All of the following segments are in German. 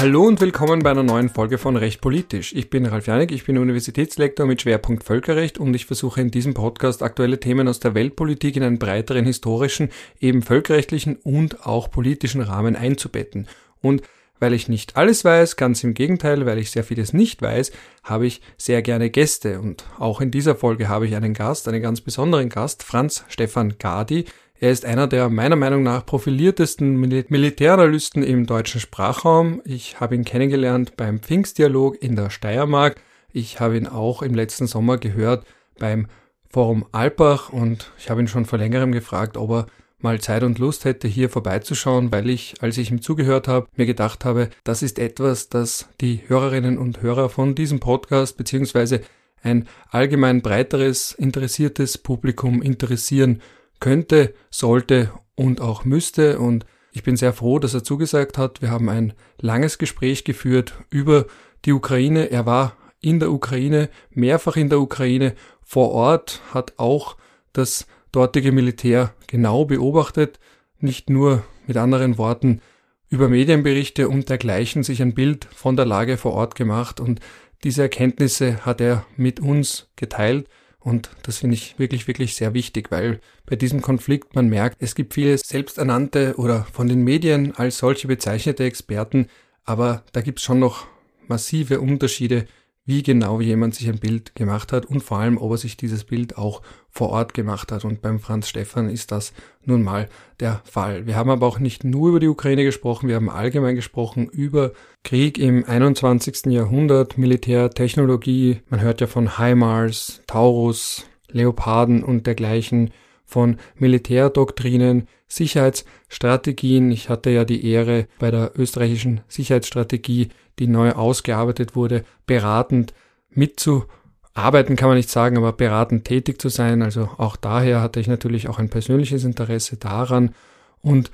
Hallo und willkommen bei einer neuen Folge von Recht Politisch. Ich bin Ralf Janik, ich bin Universitätslektor mit Schwerpunkt Völkerrecht und ich versuche in diesem Podcast aktuelle Themen aus der Weltpolitik in einen breiteren historischen, eben völkerrechtlichen und auch politischen Rahmen einzubetten. Und weil ich nicht alles weiß, ganz im Gegenteil, weil ich sehr vieles nicht weiß, habe ich sehr gerne Gäste. Und auch in dieser Folge habe ich einen Gast, einen ganz besonderen Gast, Franz Stefan Gadi. Er ist einer der meiner Meinung nach profiliertesten Mil Militäranalysten im deutschen Sprachraum. Ich habe ihn kennengelernt beim Pfingstdialog in der Steiermark. Ich habe ihn auch im letzten Sommer gehört beim Forum Alpbach und ich habe ihn schon vor längerem gefragt, ob er mal Zeit und Lust hätte, hier vorbeizuschauen, weil ich, als ich ihm zugehört habe, mir gedacht habe, das ist etwas, das die Hörerinnen und Hörer von diesem Podcast beziehungsweise ein allgemein breiteres, interessiertes Publikum interessieren könnte, sollte und auch müsste. Und ich bin sehr froh, dass er zugesagt hat. Wir haben ein langes Gespräch geführt über die Ukraine. Er war in der Ukraine, mehrfach in der Ukraine vor Ort, hat auch das dortige Militär genau beobachtet, nicht nur mit anderen Worten über Medienberichte und dergleichen sich ein Bild von der Lage vor Ort gemacht. Und diese Erkenntnisse hat er mit uns geteilt. Und das finde ich wirklich, wirklich sehr wichtig, weil bei diesem Konflikt man merkt, es gibt viele selbsternannte oder von den Medien als solche bezeichnete Experten, aber da gibt es schon noch massive Unterschiede wie genau jemand sich ein Bild gemacht hat und vor allem, ob er sich dieses Bild auch vor Ort gemacht hat. Und beim Franz Stefan ist das nun mal der Fall. Wir haben aber auch nicht nur über die Ukraine gesprochen, wir haben allgemein gesprochen über Krieg im 21. Jahrhundert, Militärtechnologie. Man hört ja von HIMARS, Taurus, Leoparden und dergleichen, von Militärdoktrinen, Sicherheitsstrategien. Ich hatte ja die Ehre, bei der österreichischen Sicherheitsstrategie die neu ausgearbeitet wurde, beratend mitzuarbeiten, kann man nicht sagen, aber beratend tätig zu sein. Also auch daher hatte ich natürlich auch ein persönliches Interesse daran. Und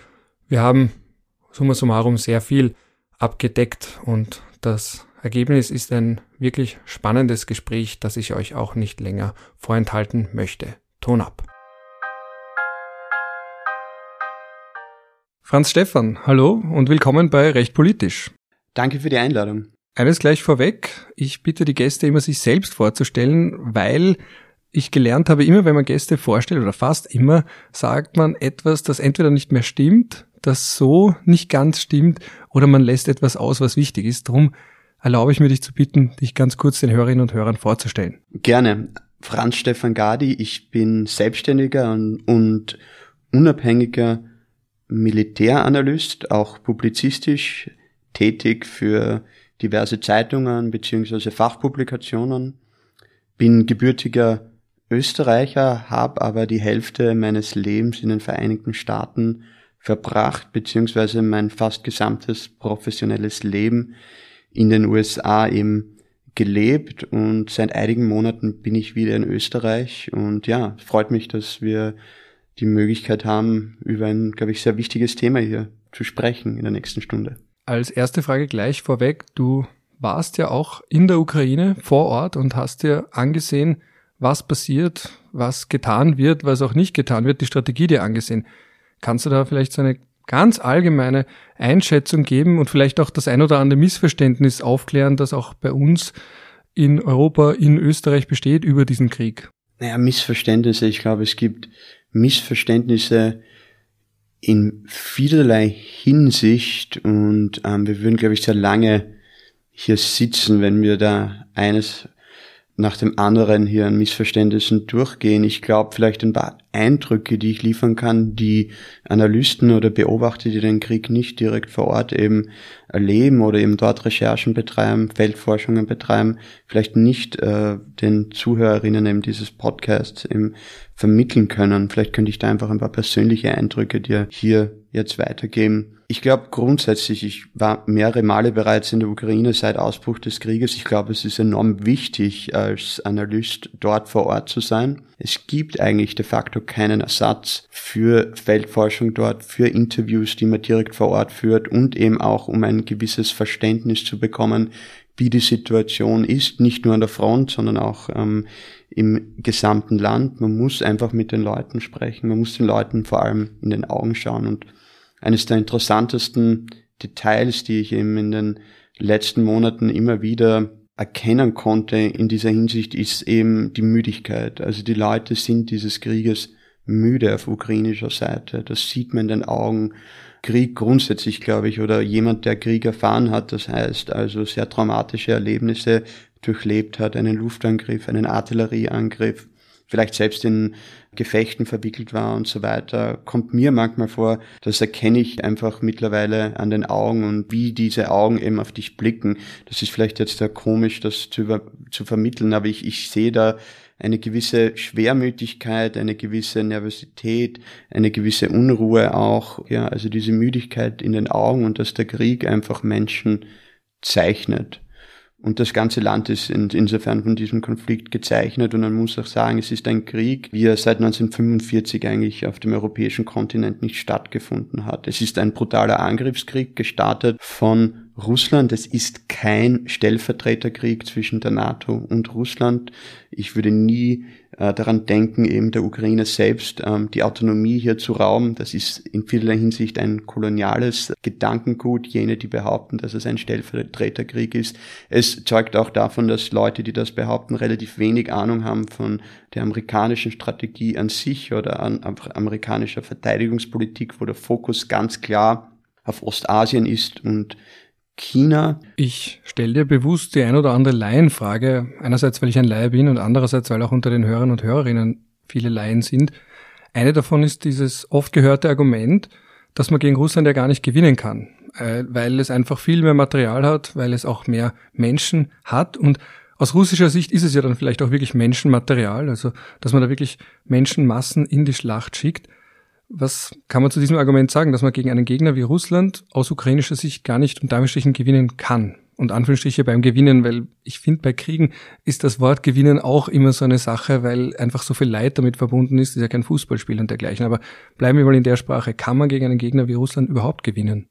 wir haben summa summarum sehr viel abgedeckt und das Ergebnis ist ein wirklich spannendes Gespräch, das ich euch auch nicht länger vorenthalten möchte. Ton ab. Franz Stefan, hallo und willkommen bei Recht Politisch. Danke für die Einladung. Eines gleich vorweg. Ich bitte die Gäste immer, sich selbst vorzustellen, weil ich gelernt habe, immer wenn man Gäste vorstellt oder fast immer, sagt man etwas, das entweder nicht mehr stimmt, das so nicht ganz stimmt oder man lässt etwas aus, was wichtig ist. Darum erlaube ich mir dich zu bitten, dich ganz kurz den Hörerinnen und Hörern vorzustellen. Gerne. Franz Stefan Gadi, ich bin selbstständiger und, und unabhängiger Militäranalyst, auch publizistisch tätig für diverse Zeitungen beziehungsweise Fachpublikationen, bin gebürtiger Österreicher, habe aber die Hälfte meines Lebens in den Vereinigten Staaten verbracht, beziehungsweise mein fast gesamtes professionelles Leben in den USA eben gelebt und seit einigen Monaten bin ich wieder in Österreich und ja, freut mich, dass wir die Möglichkeit haben, über ein, glaube ich, sehr wichtiges Thema hier zu sprechen in der nächsten Stunde. Als erste Frage gleich vorweg, du warst ja auch in der Ukraine vor Ort und hast dir angesehen, was passiert, was getan wird, was auch nicht getan wird, die Strategie dir angesehen. Kannst du da vielleicht so eine ganz allgemeine Einschätzung geben und vielleicht auch das ein oder andere Missverständnis aufklären, das auch bei uns in Europa, in Österreich besteht über diesen Krieg? Naja, Missverständnisse. Ich glaube, es gibt Missverständnisse in vielerlei Hinsicht und ähm, wir würden, glaube ich, sehr lange hier sitzen, wenn wir da eines nach dem anderen hier an Missverständnissen durchgehen. Ich glaube, vielleicht ein paar Eindrücke, die ich liefern kann, die Analysten oder Beobachter, die den Krieg nicht direkt vor Ort eben erleben oder eben dort Recherchen betreiben, Feldforschungen betreiben, vielleicht nicht äh, den Zuhörerinnen eben dieses Podcasts eben vermitteln können. Vielleicht könnte ich da einfach ein paar persönliche Eindrücke dir hier jetzt weitergeben. Ich glaube grundsätzlich, ich war mehrere Male bereits in der Ukraine seit Ausbruch des Krieges. Ich glaube, es ist enorm wichtig, als Analyst dort vor Ort zu sein. Es gibt eigentlich de facto keinen Ersatz für Feldforschung dort, für Interviews, die man direkt vor Ort führt und eben auch um ein gewisses Verständnis zu bekommen, wie die Situation ist, nicht nur an der Front, sondern auch ähm, im gesamten Land. Man muss einfach mit den Leuten sprechen, man muss den Leuten vor allem in den Augen schauen und eines der interessantesten Details, die ich eben in den letzten Monaten immer wieder erkennen konnte in dieser Hinsicht, ist eben die Müdigkeit. Also die Leute sind dieses Krieges müde auf ukrainischer Seite. Das sieht man in den Augen. Krieg grundsätzlich, glaube ich, oder jemand, der Krieg erfahren hat, das heißt also sehr traumatische Erlebnisse durchlebt hat, einen Luftangriff, einen Artillerieangriff, vielleicht selbst in Gefechten verwickelt war und so weiter, kommt mir manchmal vor, das erkenne ich einfach mittlerweile an den Augen und wie diese Augen eben auf dich blicken. Das ist vielleicht jetzt sehr komisch, das zu, über, zu vermitteln, aber ich, ich sehe da eine gewisse Schwermütigkeit, eine gewisse Nervosität, eine gewisse Unruhe auch, ja, also diese Müdigkeit in den Augen und dass der Krieg einfach Menschen zeichnet. Und das ganze Land ist insofern von diesem Konflikt gezeichnet. Und man muss auch sagen, es ist ein Krieg, wie er seit 1945 eigentlich auf dem europäischen Kontinent nicht stattgefunden hat. Es ist ein brutaler Angriffskrieg gestartet von Russland. Es ist kein Stellvertreterkrieg zwischen der NATO und Russland. Ich würde nie äh, daran denken, eben der Ukraine selbst ähm, die Autonomie hier zu rauben. Das ist in vielerlei Hinsicht ein koloniales Gedankengut. Jene, die behaupten, dass es ein Stellvertreterkrieg ist. Es zeugt auch davon, dass Leute, die das behaupten, relativ wenig Ahnung haben von der amerikanischen Strategie an sich oder an amerikanischer Verteidigungspolitik, wo der Fokus ganz klar auf Ostasien ist und China. Ich stelle dir bewusst die ein oder andere Laienfrage, einerseits weil ich ein Laie bin und andererseits weil auch unter den Hörern und Hörerinnen viele Laien sind. Eine davon ist dieses oft gehörte Argument, dass man gegen Russland ja gar nicht gewinnen kann, äh, weil es einfach viel mehr Material hat, weil es auch mehr Menschen hat und aus russischer Sicht ist es ja dann vielleicht auch wirklich Menschenmaterial, also dass man da wirklich Menschenmassen in die Schlacht schickt. Was kann man zu diesem Argument sagen, dass man gegen einen Gegner wie Russland aus ukrainischer Sicht gar nicht unter Anführungsstrichen gewinnen kann? Und Anführungsstriche beim Gewinnen, weil ich finde, bei Kriegen ist das Wort Gewinnen auch immer so eine Sache, weil einfach so viel Leid damit verbunden ist, ist ja kein Fußballspiel und dergleichen. Aber bleiben wir mal in der Sprache. Kann man gegen einen Gegner wie Russland überhaupt gewinnen?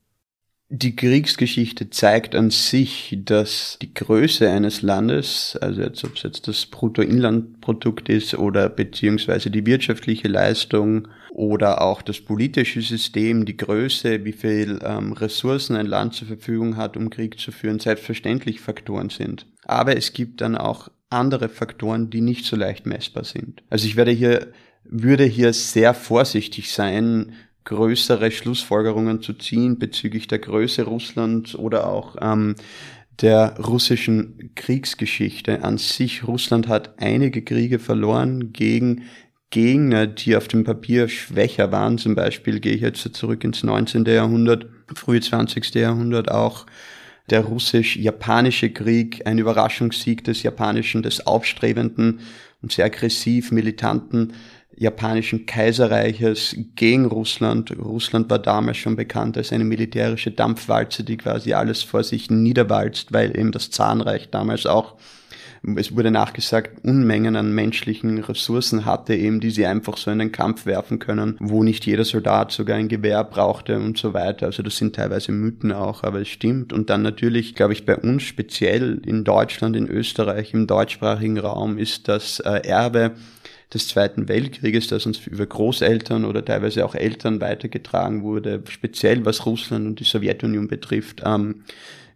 Die Kriegsgeschichte zeigt an sich, dass die Größe eines Landes, also jetzt, ob es jetzt das Bruttoinlandprodukt ist oder beziehungsweise die wirtschaftliche Leistung oder auch das politische System, die Größe, wie viel ähm, Ressourcen ein Land zur Verfügung hat, um Krieg zu führen, selbstverständlich Faktoren sind. Aber es gibt dann auch andere Faktoren, die nicht so leicht messbar sind. Also ich werde hier würde hier sehr vorsichtig sein, größere Schlussfolgerungen zu ziehen bezüglich der Größe Russlands oder auch ähm, der russischen Kriegsgeschichte an sich. Russland hat einige Kriege verloren gegen Gegner, die auf dem Papier schwächer waren. Zum Beispiel gehe ich jetzt zurück ins 19. Jahrhundert, frühe 20. Jahrhundert auch der russisch-japanische Krieg, ein Überraschungssieg des japanischen, des aufstrebenden und sehr aggressiv militanten japanischen Kaiserreiches gegen Russland. Russland war damals schon bekannt als eine militärische Dampfwalze, die quasi alles vor sich niederwalzt, weil eben das Zahnreich damals auch, es wurde nachgesagt, Unmengen an menschlichen Ressourcen hatte, eben die sie einfach so in den Kampf werfen können, wo nicht jeder Soldat sogar ein Gewehr brauchte und so weiter. Also das sind teilweise Mythen auch, aber es stimmt. Und dann natürlich, glaube ich, bei uns speziell in Deutschland, in Österreich, im deutschsprachigen Raum ist das äh, Erbe des Zweiten Weltkrieges, das uns über Großeltern oder teilweise auch Eltern weitergetragen wurde, speziell was Russland und die Sowjetunion betrifft, ähm,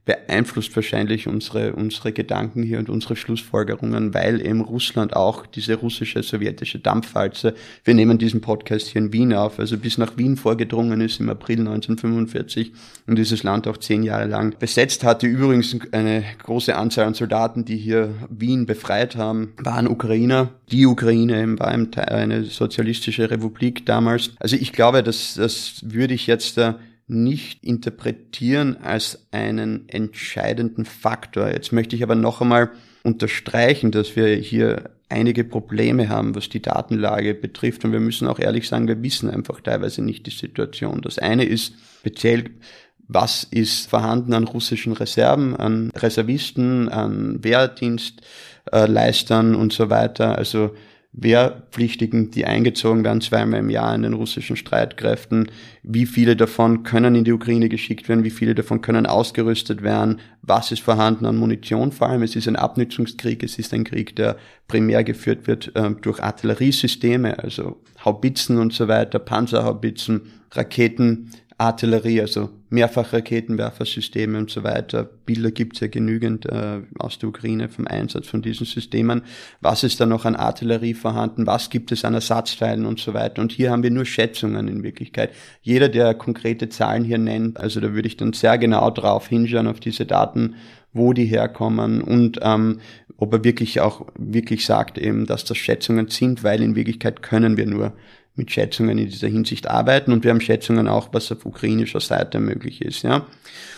beeinflusst wahrscheinlich unsere, unsere Gedanken hier und unsere Schlussfolgerungen, weil eben Russland auch diese russische, sowjetische Dampfwalze, wir nehmen diesen Podcast hier in Wien auf, also bis nach Wien vorgedrungen ist im April 1945 und dieses Land auch zehn Jahre lang besetzt hatte. Übrigens eine große Anzahl an Soldaten, die hier Wien befreit haben, waren Ukrainer. Die Ukraine war eine sozialistische Republik damals. Also ich glaube, das, das würde ich jetzt da nicht interpretieren als einen entscheidenden Faktor. Jetzt möchte ich aber noch einmal unterstreichen, dass wir hier einige Probleme haben, was die Datenlage betrifft. Und wir müssen auch ehrlich sagen, wir wissen einfach teilweise nicht die Situation. Das eine ist speziell, was ist vorhanden an russischen Reserven, an Reservisten, an Wehrdienstleistern und so weiter. Also Wehrpflichtigen, die eingezogen werden, zweimal im Jahr in den russischen Streitkräften. Wie viele davon können in die Ukraine geschickt werden? Wie viele davon können ausgerüstet werden? Was ist vorhanden an Munition? Vor allem, es ist ein Abnutzungskrieg. Es ist ein Krieg, der primär geführt wird äh, durch Artilleriesysteme, also Haubitzen und so weiter, Panzerhaubitzen, Raketen, Artillerie, also Mehrfachraketenwerfersysteme und so weiter. Bilder gibt's ja genügend äh, aus der Ukraine vom Einsatz von diesen Systemen. Was ist da noch an Artillerie vorhanden? Was gibt es an Ersatzteilen und so weiter? Und hier haben wir nur Schätzungen in Wirklichkeit. Jeder, der konkrete Zahlen hier nennt, also da würde ich dann sehr genau drauf hinschauen auf diese Daten, wo die herkommen und ähm, ob er wirklich auch wirklich sagt eben, dass das Schätzungen sind, weil in Wirklichkeit können wir nur mit Schätzungen in dieser Hinsicht arbeiten und wir haben Schätzungen auch, was auf ukrainischer Seite möglich ist, ja.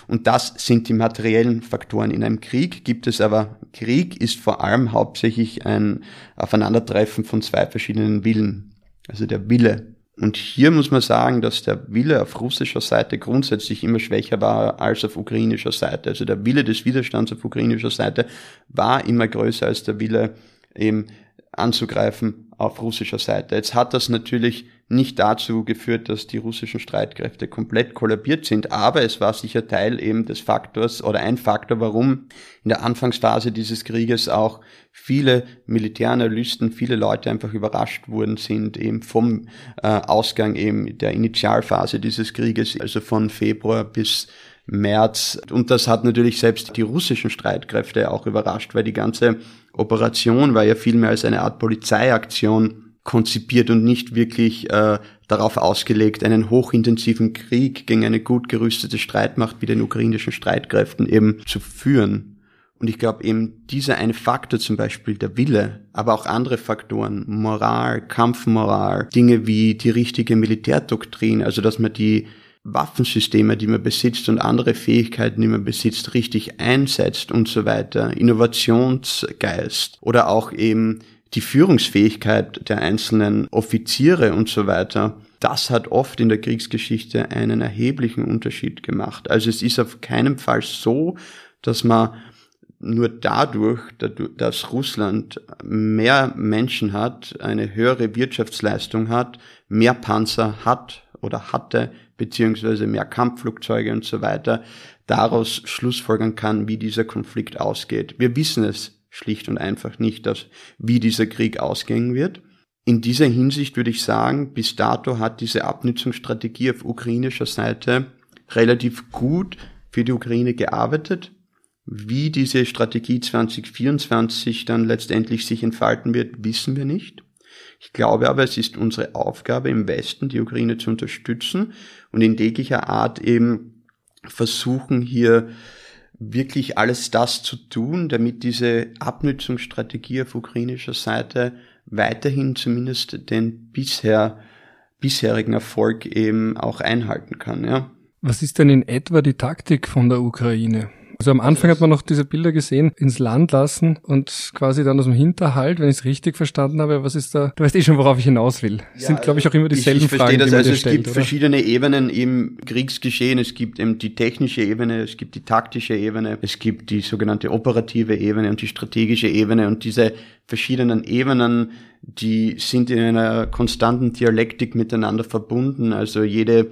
Und das sind die materiellen Faktoren. In einem Krieg gibt es aber, Krieg ist vor allem hauptsächlich ein Aufeinandertreffen von zwei verschiedenen Willen. Also der Wille. Und hier muss man sagen, dass der Wille auf russischer Seite grundsätzlich immer schwächer war als auf ukrainischer Seite. Also der Wille des Widerstands auf ukrainischer Seite war immer größer als der Wille eben anzugreifen auf russischer Seite. Jetzt hat das natürlich nicht dazu geführt, dass die russischen Streitkräfte komplett kollabiert sind, aber es war sicher Teil eben des Faktors oder ein Faktor, warum in der Anfangsphase dieses Krieges auch viele Militäranalysten, viele Leute einfach überrascht worden sind eben vom äh, Ausgang eben der Initialphase dieses Krieges, also von Februar bis März. Und das hat natürlich selbst die russischen Streitkräfte auch überrascht, weil die ganze Operation war ja vielmehr als eine Art Polizeiaktion konzipiert und nicht wirklich äh, darauf ausgelegt, einen hochintensiven Krieg gegen eine gut gerüstete Streitmacht wie den ukrainischen Streitkräften eben zu führen. Und ich glaube eben dieser eine Faktor zum Beispiel der Wille, aber auch andere Faktoren, Moral, Kampfmoral, Dinge wie die richtige Militärdoktrin, also dass man die Waffensysteme, die man besitzt und andere Fähigkeiten, die man besitzt, richtig einsetzt und so weiter, Innovationsgeist. Oder auch eben die Führungsfähigkeit der einzelnen Offiziere und so weiter, das hat oft in der Kriegsgeschichte einen erheblichen Unterschied gemacht. Also es ist auf keinen Fall so, dass man nur dadurch, dass Russland mehr Menschen hat, eine höhere Wirtschaftsleistung hat, mehr Panzer hat oder hatte, beziehungsweise mehr Kampfflugzeuge und so weiter, daraus schlussfolgern kann, wie dieser Konflikt ausgeht. Wir wissen es schlicht und einfach nicht, dass, wie dieser Krieg ausgehen wird. In dieser Hinsicht würde ich sagen, bis dato hat diese Abnützungsstrategie auf ukrainischer Seite relativ gut für die Ukraine gearbeitet. Wie diese Strategie 2024 dann letztendlich sich entfalten wird, wissen wir nicht. Ich glaube aber, es ist unsere Aufgabe im Westen, die Ukraine zu unterstützen und in jeglicher Art eben versuchen hier wirklich alles das zu tun, damit diese Abnützungsstrategie auf ukrainischer Seite weiterhin zumindest den bisher bisherigen Erfolg eben auch einhalten kann, ja. Was ist denn in etwa die Taktik von der Ukraine? Also am Anfang hat man noch diese Bilder gesehen, ins Land lassen und quasi dann aus dem Hinterhalt, wenn ich es richtig verstanden habe, was ist da, du weißt eh schon, worauf ich hinaus will. Es ja, sind, glaube ich, auch immer dieselben ich, ich Fragen, das. die man also es stellt, gibt oder? verschiedene Ebenen im Kriegsgeschehen. Es gibt eben die technische Ebene, es gibt die taktische Ebene, es gibt die sogenannte operative Ebene und die strategische Ebene und diese verschiedenen Ebenen, die sind in einer konstanten Dialektik miteinander verbunden. Also jede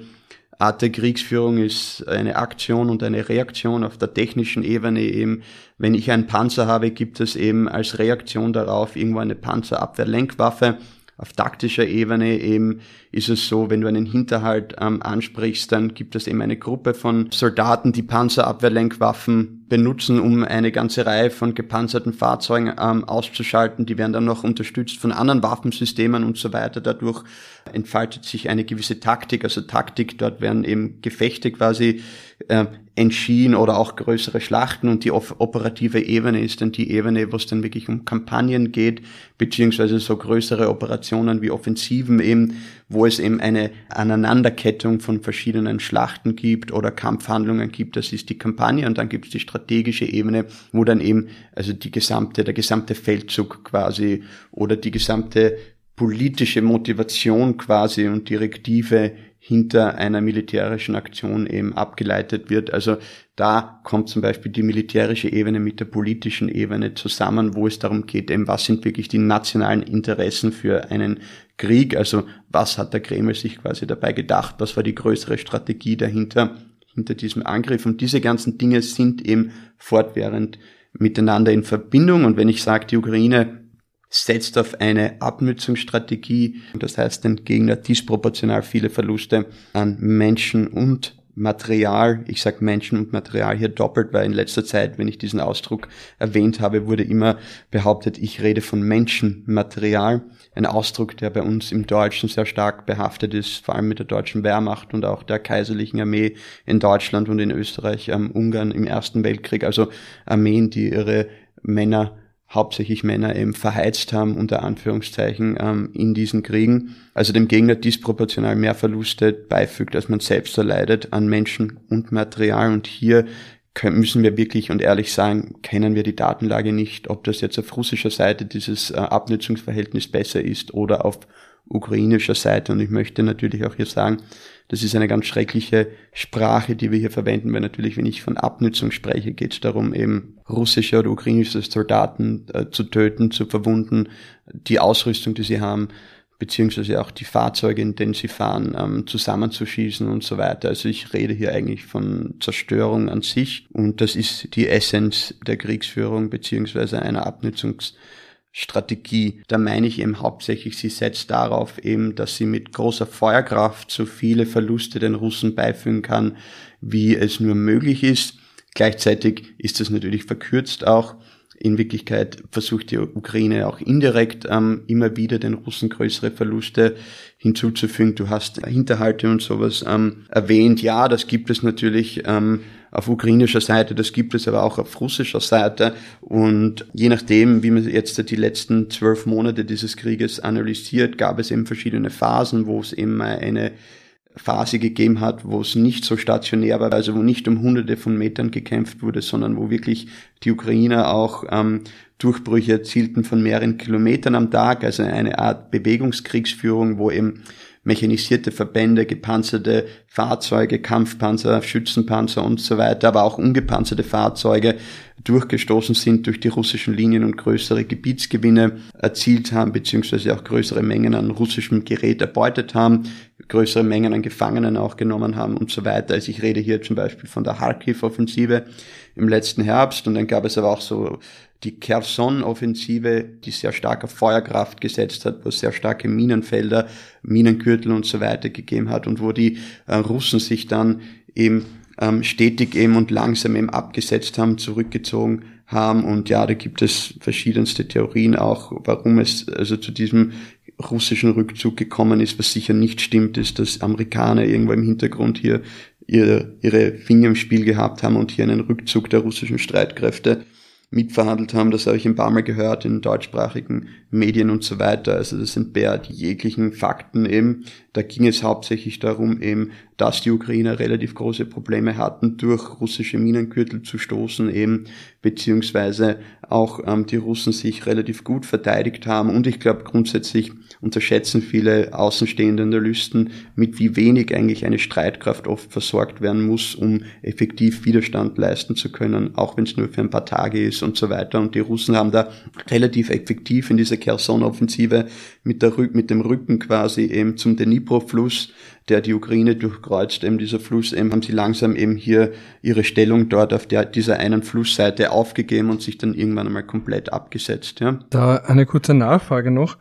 Art der Kriegsführung ist eine Aktion und eine Reaktion auf der technischen Ebene eben. Wenn ich einen Panzer habe, gibt es eben als Reaktion darauf irgendwo eine Panzerabwehrlenkwaffe. Auf taktischer Ebene eben ist es so, wenn du einen Hinterhalt ähm, ansprichst, dann gibt es eben eine Gruppe von Soldaten, die Panzerabwehrlenkwaffen benutzen, um eine ganze Reihe von gepanzerten Fahrzeugen ähm, auszuschalten. Die werden dann noch unterstützt von anderen Waffensystemen und so weiter. Dadurch entfaltet sich eine gewisse Taktik, also Taktik, dort werden eben Gefechte quasi äh, entschieden oder auch größere Schlachten und die operative Ebene ist dann die Ebene, wo es dann wirklich um Kampagnen geht, beziehungsweise so größere Operationen wie Offensiven eben, wo es eben eine Aneinanderkettung von verschiedenen Schlachten gibt oder Kampfhandlungen gibt, das ist die Kampagne und dann gibt es die strategische Ebene, wo dann eben also die gesamte, der gesamte Feldzug quasi oder die gesamte politische Motivation quasi und Direktive hinter einer militärischen Aktion eben abgeleitet wird. Also da kommt zum Beispiel die militärische Ebene mit der politischen Ebene zusammen, wo es darum geht, eben was sind wirklich die nationalen Interessen für einen Krieg, also was hat der Kreml sich quasi dabei gedacht, was war die größere Strategie dahinter, hinter diesem Angriff. Und diese ganzen Dinge sind eben fortwährend miteinander in Verbindung. Und wenn ich sage, die Ukraine setzt auf eine Abnützungsstrategie, das heißt den Gegner disproportional viele Verluste an Menschen und Material, ich sage Menschen und Material hier doppelt, weil in letzter Zeit, wenn ich diesen Ausdruck erwähnt habe, wurde immer behauptet, ich rede von Menschenmaterial. Ein Ausdruck, der bei uns im Deutschen sehr stark behaftet ist, vor allem mit der deutschen Wehrmacht und auch der kaiserlichen Armee in Deutschland und in Österreich, ähm, Ungarn im Ersten Weltkrieg, also Armeen, die ihre Männer hauptsächlich Männer eben verheizt haben, unter Anführungszeichen, ähm, in diesen Kriegen. Also dem Gegner disproportional mehr Verluste beifügt, als man selbst erleidet an Menschen und Material. Und hier können, müssen wir wirklich und ehrlich sagen, kennen wir die Datenlage nicht, ob das jetzt auf russischer Seite dieses äh, Abnutzungsverhältnis besser ist oder auf ukrainischer Seite. Und ich möchte natürlich auch hier sagen, das ist eine ganz schreckliche Sprache, die wir hier verwenden, weil natürlich, wenn ich von Abnützung spreche, geht es darum, eben russische oder ukrainische Soldaten äh, zu töten, zu verwunden, die Ausrüstung, die sie haben, beziehungsweise auch die Fahrzeuge, in denen sie fahren, ähm, zusammenzuschießen und so weiter. Also ich rede hier eigentlich von Zerstörung an sich und das ist die Essenz der Kriegsführung beziehungsweise einer Abnützungs Strategie. Da meine ich eben hauptsächlich, sie setzt darauf eben, dass sie mit großer Feuerkraft so viele Verluste den Russen beifügen kann, wie es nur möglich ist. Gleichzeitig ist das natürlich verkürzt auch. In Wirklichkeit versucht die Ukraine auch indirekt ähm, immer wieder den Russen größere Verluste hinzuzufügen. Du hast Hinterhalte und sowas ähm, erwähnt. Ja, das gibt es natürlich. Ähm, auf ukrainischer Seite, das gibt es aber auch auf russischer Seite. Und je nachdem, wie man jetzt die letzten zwölf Monate dieses Krieges analysiert, gab es eben verschiedene Phasen, wo es eben eine Phase gegeben hat, wo es nicht so stationär war, also wo nicht um hunderte von Metern gekämpft wurde, sondern wo wirklich die Ukrainer auch ähm, Durchbrüche erzielten von mehreren Kilometern am Tag, also eine Art Bewegungskriegsführung, wo eben mechanisierte Verbände, gepanzerte Fahrzeuge, Kampfpanzer, Schützenpanzer und so weiter, aber auch ungepanzerte Fahrzeuge durchgestoßen sind durch die russischen Linien und größere Gebietsgewinne erzielt haben, beziehungsweise auch größere Mengen an russischem Gerät erbeutet haben, größere Mengen an Gefangenen auch genommen haben und so weiter. Also ich rede hier zum Beispiel von der Kharkiv-Offensive im letzten Herbst und dann gab es aber auch so die Kherson-Offensive, die sehr stark auf Feuerkraft gesetzt hat, wo es sehr starke Minenfelder, Minengürtel und so weiter gegeben hat und wo die äh, Russen sich dann eben ähm, stetig eben und langsam eben abgesetzt haben, zurückgezogen haben. Und ja, da gibt es verschiedenste Theorien auch, warum es also zu diesem russischen Rückzug gekommen ist. Was sicher nicht stimmt, ist, dass Amerikaner irgendwo im Hintergrund hier ihre, ihre Finger im Spiel gehabt haben und hier einen Rückzug der russischen Streitkräfte mitverhandelt haben. Das habe ich ein paar Mal gehört in deutschsprachigen Medien und so weiter. Also das die jeglichen Fakten eben. Da ging es hauptsächlich darum eben, dass die Ukrainer relativ große Probleme hatten, durch russische Minengürtel zu stoßen eben, beziehungsweise auch ähm, die Russen sich relativ gut verteidigt haben. Und ich glaube grundsätzlich unterschätzen viele außenstehende Analysten, mit wie wenig eigentlich eine Streitkraft oft versorgt werden muss, um effektiv Widerstand leisten zu können, auch wenn es nur für ein paar Tage ist und so weiter. Und die Russen haben da relativ effektiv in dieser Kherson-Offensive mit, der, mit dem Rücken quasi eben zum Dnipro-Fluss, der die Ukraine durchkreuzt, eben dieser Fluss, eben haben sie langsam eben hier ihre Stellung dort auf der, dieser einen Flussseite aufgegeben und sich dann irgendwann einmal komplett abgesetzt. Ja. Da eine kurze Nachfrage noch.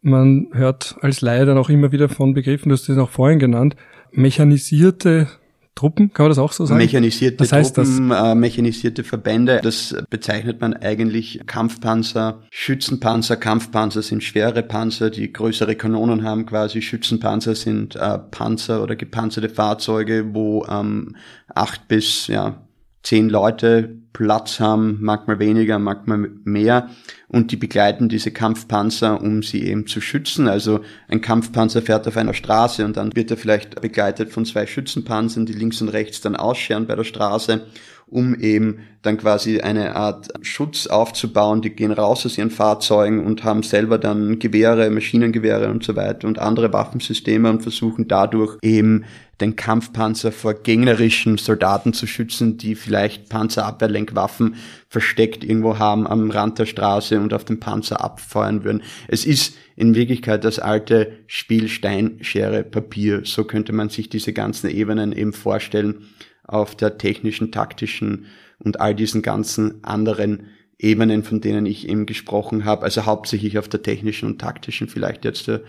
Man hört als Laie dann auch immer wieder von Begriffen, du hast das auch vorhin genannt, mechanisierte Truppen, kann man das auch so sagen? Mechanisierte Was heißt Truppen, das? Äh, mechanisierte Verbände, das bezeichnet man eigentlich Kampfpanzer, Schützenpanzer. Kampfpanzer sind schwere Panzer, die größere Kanonen haben quasi. Schützenpanzer sind äh, Panzer oder gepanzerte Fahrzeuge, wo ähm, acht bis ja zehn Leute Platz haben, manchmal weniger, manchmal mehr, und die begleiten diese Kampfpanzer, um sie eben zu schützen. Also ein Kampfpanzer fährt auf einer Straße und dann wird er vielleicht begleitet von zwei Schützenpanzern, die links und rechts dann ausscheren bei der Straße um eben dann quasi eine Art Schutz aufzubauen. Die gehen raus aus ihren Fahrzeugen und haben selber dann Gewehre, Maschinengewehre und so weiter und andere Waffensysteme und versuchen dadurch eben den Kampfpanzer vor gegnerischen Soldaten zu schützen, die vielleicht Panzerabwehrlenkwaffen versteckt irgendwo haben am Rand der Straße und auf den Panzer abfeuern würden. Es ist in Wirklichkeit das alte Spiel Stein, Schere, Papier. So könnte man sich diese ganzen Ebenen eben vorstellen auf der technischen, taktischen und all diesen ganzen anderen Ebenen, von denen ich eben gesprochen habe, also hauptsächlich auf der technischen und taktischen vielleicht jetzt äh,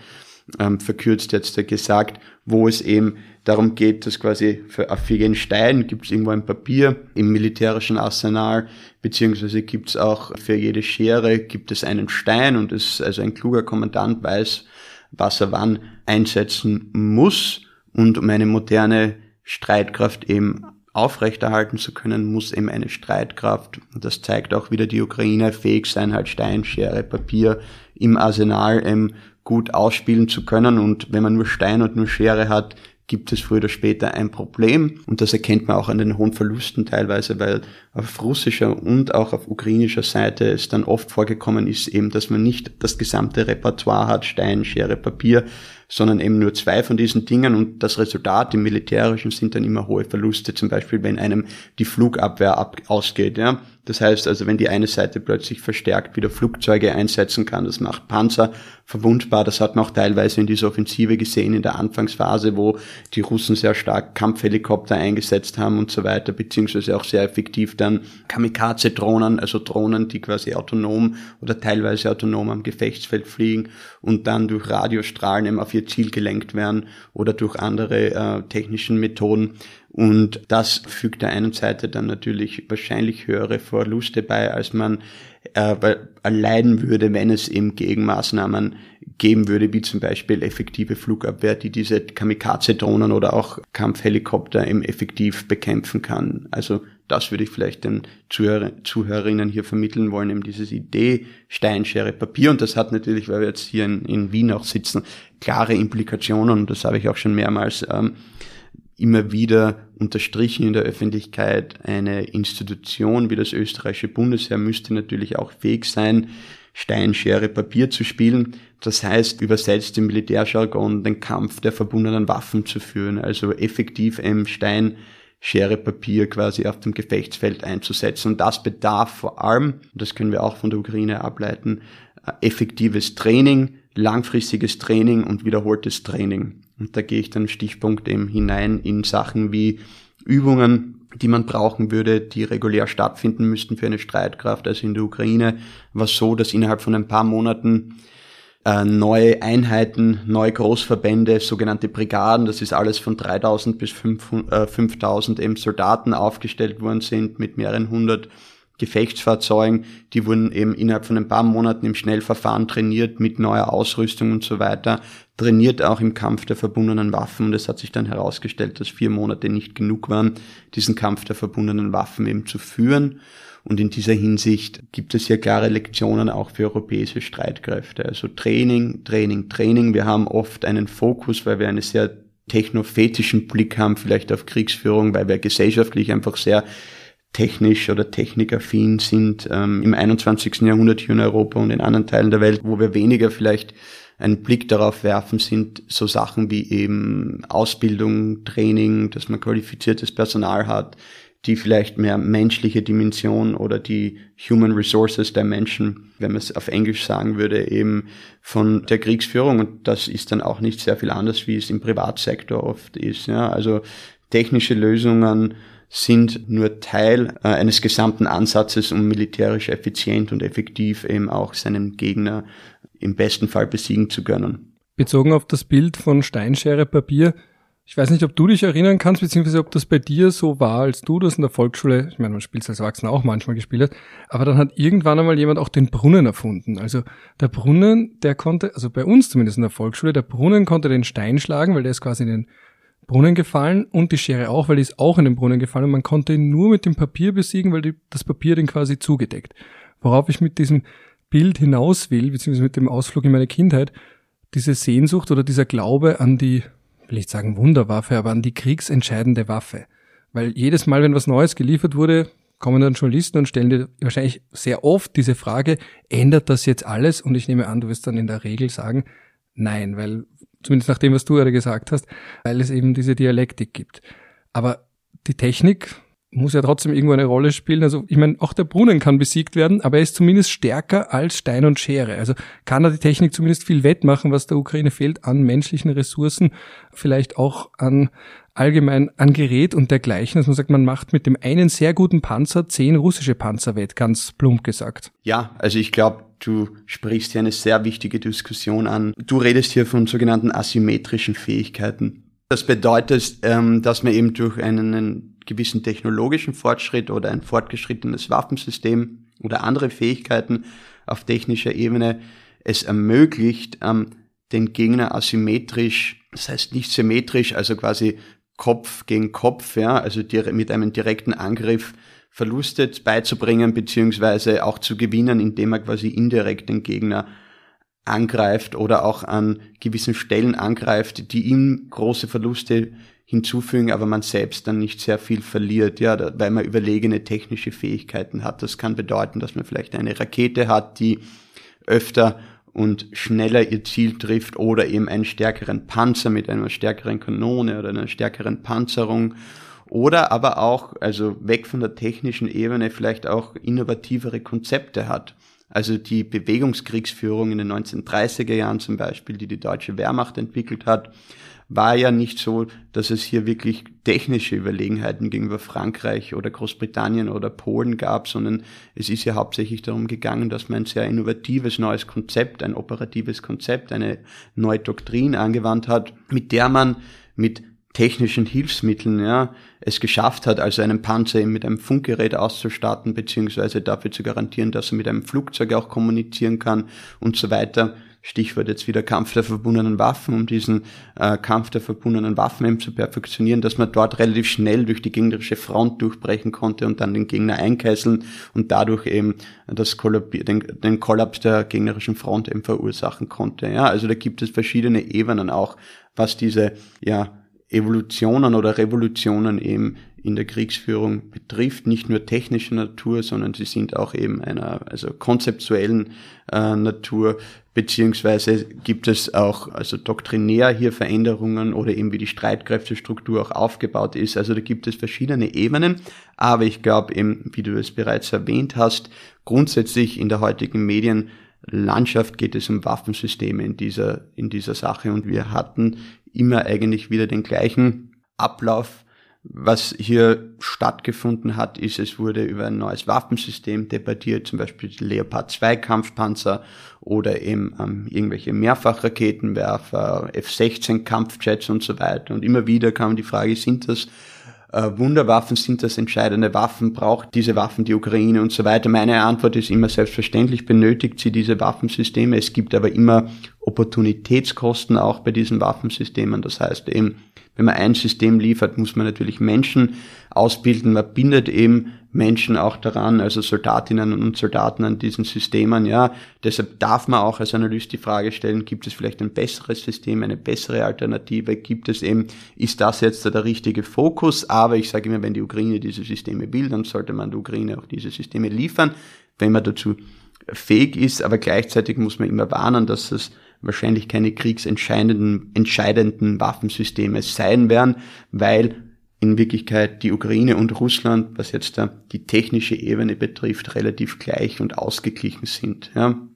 ähm, verkürzt jetzt äh, gesagt, wo es eben darum geht, dass quasi für, auf jeden Stein gibt es irgendwo ein Papier im militärischen Arsenal, beziehungsweise gibt es auch für jede Schere gibt es einen Stein und es also ein kluger Kommandant weiß, was er wann einsetzen muss und um eine moderne Streitkraft eben aufrechterhalten zu können, muss eben eine Streitkraft, das zeigt auch wieder die Ukraine, fähig sein, halt Stein, Schere, Papier im Arsenal eben gut ausspielen zu können. Und wenn man nur Stein und nur Schere hat, gibt es früher oder später ein Problem. Und das erkennt man auch an den hohen Verlusten teilweise, weil auf russischer und auch auf ukrainischer Seite es dann oft vorgekommen ist, eben, dass man nicht das gesamte Repertoire hat, Stein, Schere, Papier, sondern eben nur zwei von diesen Dingen und das Resultat im Militärischen sind dann immer hohe Verluste, zum Beispiel wenn einem die Flugabwehr ab ausgeht. Ja? Das heißt also, wenn die eine Seite plötzlich verstärkt wieder Flugzeuge einsetzen kann, das macht Panzer verwundbar. Das hat man auch teilweise in dieser Offensive gesehen in der Anfangsphase, wo die Russen sehr stark Kampfhelikopter eingesetzt haben und so weiter, beziehungsweise auch sehr effektiv dann Kamikaze-Drohnen, also Drohnen, die quasi autonom oder teilweise autonom am Gefechtsfeld fliegen und dann durch Radiostrahlen eben auf ihr Ziel gelenkt werden oder durch andere äh, technischen Methoden. Und das fügt der einen Seite dann natürlich wahrscheinlich höhere Verluste bei, als man äh, erleiden würde, wenn es eben Gegenmaßnahmen geben würde, wie zum Beispiel effektive Flugabwehr, die diese Kamikaze-Drohnen oder auch Kampfhelikopter eben effektiv bekämpfen kann. Also das würde ich vielleicht den Zuhörer, Zuhörerinnen hier vermitteln wollen, eben dieses Idee Steinschere Papier. Und das hat natürlich, weil wir jetzt hier in, in Wien auch sitzen, klare Implikationen. Und das habe ich auch schon mehrmals ähm, immer wieder unterstrichen in der Öffentlichkeit. Eine Institution wie das österreichische Bundesheer müsste natürlich auch fähig sein, Steinschere Papier zu spielen. Das heißt, übersetzt im Militärjargon den Kampf der verbundenen Waffen zu führen, also effektiv im Stein Schere Papier quasi auf dem Gefechtsfeld einzusetzen. Und das bedarf vor allem, das können wir auch von der Ukraine ableiten, äh, effektives Training, langfristiges Training und wiederholtes Training. Und da gehe ich dann Stichpunkt eben hinein in Sachen wie Übungen, die man brauchen würde, die regulär stattfinden müssten für eine Streitkraft. Also in der Ukraine war so, dass innerhalb von ein paar Monaten äh, neue Einheiten, neue Großverbände, sogenannte Brigaden, das ist alles von 3000 bis 5000 äh, eben Soldaten aufgestellt worden sind mit mehreren hundert Gefechtsfahrzeugen, die wurden eben innerhalb von ein paar Monaten im Schnellverfahren trainiert mit neuer Ausrüstung und so weiter, trainiert auch im Kampf der verbundenen Waffen. Und es hat sich dann herausgestellt, dass vier Monate nicht genug waren, diesen Kampf der verbundenen Waffen eben zu führen und in dieser Hinsicht gibt es ja klare Lektionen auch für europäische Streitkräfte. Also Training, Training, Training. Wir haben oft einen Fokus, weil wir einen sehr technofetischen Blick haben, vielleicht auf Kriegsführung, weil wir gesellschaftlich einfach sehr technisch oder technikaffin sind ähm, im 21. Jahrhundert hier in Europa und in anderen Teilen der Welt, wo wir weniger vielleicht einen Blick darauf werfen, sind so Sachen wie eben Ausbildung, Training, dass man qualifiziertes Personal hat, die vielleicht mehr menschliche Dimension oder die Human Resources der Menschen, wenn man es auf Englisch sagen würde, eben von der Kriegsführung. Und das ist dann auch nicht sehr viel anders, wie es im Privatsektor oft ist. Ja, also technische Lösungen sind nur Teil äh, eines gesamten Ansatzes, um militärisch effizient und effektiv eben auch seinen Gegner im besten Fall besiegen zu können. Bezogen auf das Bild von Steinschere Papier, ich weiß nicht, ob du dich erinnern kannst, beziehungsweise ob das bei dir so war, als du das in der Volksschule, ich meine, man spielt es als Erwachsener auch manchmal gespielt hat, aber dann hat irgendwann einmal jemand auch den Brunnen erfunden. Also der Brunnen, der konnte, also bei uns zumindest in der Volksschule, der Brunnen konnte den Stein schlagen, weil der ist quasi in den Brunnen gefallen und die Schere auch, weil die ist auch in den Brunnen gefallen und man konnte ihn nur mit dem Papier besiegen, weil die, das Papier den quasi zugedeckt. Worauf ich mit diesem Bild hinaus will, beziehungsweise mit dem Ausflug in meine Kindheit, diese Sehnsucht oder dieser Glaube an die will ich sagen Wunderwaffe, aber an die kriegsentscheidende Waffe. Weil jedes Mal, wenn was Neues geliefert wurde, kommen dann Journalisten und stellen dir wahrscheinlich sehr oft diese Frage, ändert das jetzt alles? Und ich nehme an, du wirst dann in der Regel sagen, nein, weil, zumindest nach dem, was du gerade gesagt hast, weil es eben diese Dialektik gibt. Aber die Technik muss ja trotzdem irgendwo eine Rolle spielen. Also ich meine, auch der Brunnen kann besiegt werden, aber er ist zumindest stärker als Stein und Schere. Also kann da die Technik zumindest viel wettmachen, was der Ukraine fehlt an menschlichen Ressourcen, vielleicht auch an allgemein an Gerät und dergleichen, dass man sagt, man macht mit dem einen sehr guten Panzer zehn russische Panzer wett, ganz plump gesagt. Ja, also ich glaube, du sprichst hier eine sehr wichtige Diskussion an. Du redest hier von sogenannten asymmetrischen Fähigkeiten. Das bedeutet, ähm, dass man eben durch einen gewissen technologischen Fortschritt oder ein fortgeschrittenes Waffensystem oder andere Fähigkeiten auf technischer Ebene es ermöglicht, ähm, den Gegner asymmetrisch, das heißt nicht symmetrisch, also quasi Kopf gegen Kopf, ja, also mit einem direkten Angriff Verluste beizubringen, beziehungsweise auch zu gewinnen, indem er quasi indirekt den Gegner angreift oder auch an gewissen Stellen angreift, die ihm große Verluste hinzufügen, aber man selbst dann nicht sehr viel verliert, ja, weil man überlegene technische Fähigkeiten hat. Das kann bedeuten, dass man vielleicht eine Rakete hat, die öfter und schneller ihr Ziel trifft oder eben einen stärkeren Panzer mit einer stärkeren Kanone oder einer stärkeren Panzerung oder aber auch, also weg von der technischen Ebene, vielleicht auch innovativere Konzepte hat. Also die Bewegungskriegsführung in den 1930er Jahren zum Beispiel, die die deutsche Wehrmacht entwickelt hat, war ja nicht so, dass es hier wirklich technische Überlegenheiten gegenüber Frankreich oder Großbritannien oder Polen gab, sondern es ist ja hauptsächlich darum gegangen, dass man ein sehr innovatives neues Konzept, ein operatives Konzept, eine neue Doktrin angewandt hat, mit der man mit technischen Hilfsmitteln ja, es geschafft hat, also einen Panzer eben mit einem Funkgerät auszustatten, beziehungsweise dafür zu garantieren, dass er mit einem Flugzeug auch kommunizieren kann und so weiter. Stichwort jetzt wieder Kampf der verbundenen Waffen, um diesen äh, Kampf der verbundenen Waffen eben zu perfektionieren, dass man dort relativ schnell durch die gegnerische Front durchbrechen konnte und dann den Gegner einkesseln und dadurch eben das Kollab den, den Kollaps der gegnerischen Front eben verursachen konnte. Ja, also da gibt es verschiedene Ebenen auch, was diese ja Evolutionen oder Revolutionen eben in der Kriegsführung betrifft, nicht nur technischer Natur, sondern sie sind auch eben einer also konzeptuellen äh, Natur, beziehungsweise gibt es auch also doktrinär hier Veränderungen oder eben wie die Streitkräftestruktur auch aufgebaut ist. Also da gibt es verschiedene Ebenen, aber ich glaube eben, wie du es bereits erwähnt hast, grundsätzlich in der heutigen Medienlandschaft geht es um Waffensysteme in dieser, in dieser Sache und wir hatten immer eigentlich wieder den gleichen Ablauf was hier stattgefunden hat, ist, es wurde über ein neues Waffensystem debattiert, zum Beispiel Leopard 2 Kampfpanzer oder eben ähm, irgendwelche Mehrfachraketenwerfer, F-16 Kampfjets und so weiter. Und immer wieder kam die Frage, sind das äh, Wunderwaffen, sind das entscheidende Waffen, braucht diese Waffen die Ukraine und so weiter. Meine Antwort ist immer selbstverständlich, benötigt sie diese Waffensysteme. Es gibt aber immer Opportunitätskosten auch bei diesen Waffensystemen. Das heißt eben, wenn man ein System liefert, muss man natürlich Menschen ausbilden. Man bindet eben Menschen auch daran, also Soldatinnen und Soldaten an diesen Systemen. Ja, deshalb darf man auch als Analyst die Frage stellen: Gibt es vielleicht ein besseres System, eine bessere Alternative? Gibt es eben, ist das jetzt der richtige Fokus? Aber ich sage immer, wenn die Ukraine diese Systeme will, dann sollte man der Ukraine auch diese Systeme liefern, wenn man dazu fähig ist. Aber gleichzeitig muss man immer warnen, dass es wahrscheinlich keine kriegsentscheidenden entscheidenden Waffensysteme sein werden, weil in Wirklichkeit die Ukraine und Russland, was jetzt da die technische Ebene betrifft, relativ gleich und ausgeglichen sind. Ja.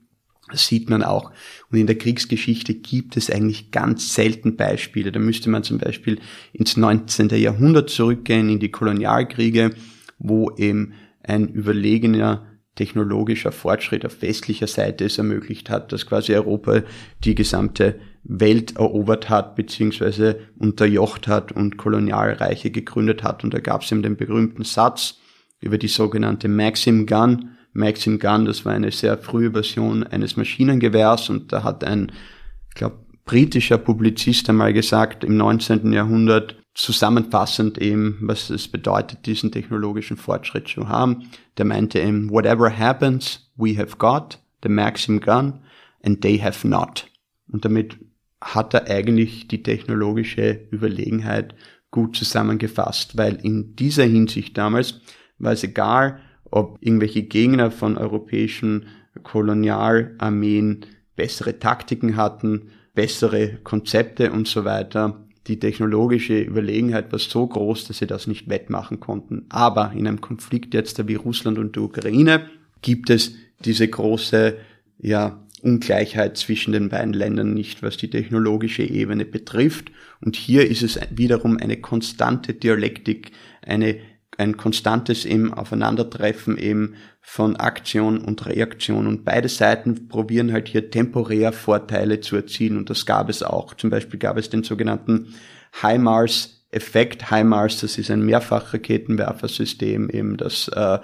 Das sieht man auch. Und in der Kriegsgeschichte gibt es eigentlich ganz selten Beispiele. Da müsste man zum Beispiel ins 19. Jahrhundert zurückgehen, in die Kolonialkriege, wo eben ein überlegener technologischer Fortschritt auf westlicher Seite es ermöglicht hat, dass quasi Europa die gesamte Welt erobert hat, beziehungsweise unterjocht hat und Kolonialreiche gegründet hat. Und da gab es eben den berühmten Satz über die sogenannte Maxim Gun. Maxim Gun, das war eine sehr frühe Version eines Maschinengewehrs und da hat ein, ich glaube, britischer Publizist einmal gesagt, im 19. Jahrhundert, zusammenfassend eben, was es bedeutet, diesen technologischen Fortschritt zu haben. Der meinte eben, whatever happens, we have got the Maxim Gun and they have not. Und damit hat er eigentlich die technologische Überlegenheit gut zusammengefasst, weil in dieser Hinsicht damals war es egal, ob irgendwelche Gegner von europäischen Kolonialarmeen bessere Taktiken hatten, bessere Konzepte und so weiter. Die technologische Überlegenheit war so groß, dass sie das nicht wettmachen konnten. Aber in einem Konflikt jetzt wie Russland und die Ukraine gibt es diese große ja, Ungleichheit zwischen den beiden Ländern nicht, was die technologische Ebene betrifft. Und hier ist es wiederum eine konstante Dialektik, eine, ein konstantes eben Aufeinandertreffen eben von Aktion und Reaktion. Und beide Seiten probieren halt hier temporär Vorteile zu erzielen. Und das gab es auch. Zum Beispiel gab es den sogenannten HIMARS-Effekt. HIMARS, das ist ein Mehrfachraketenwerfersystem, eben das äh,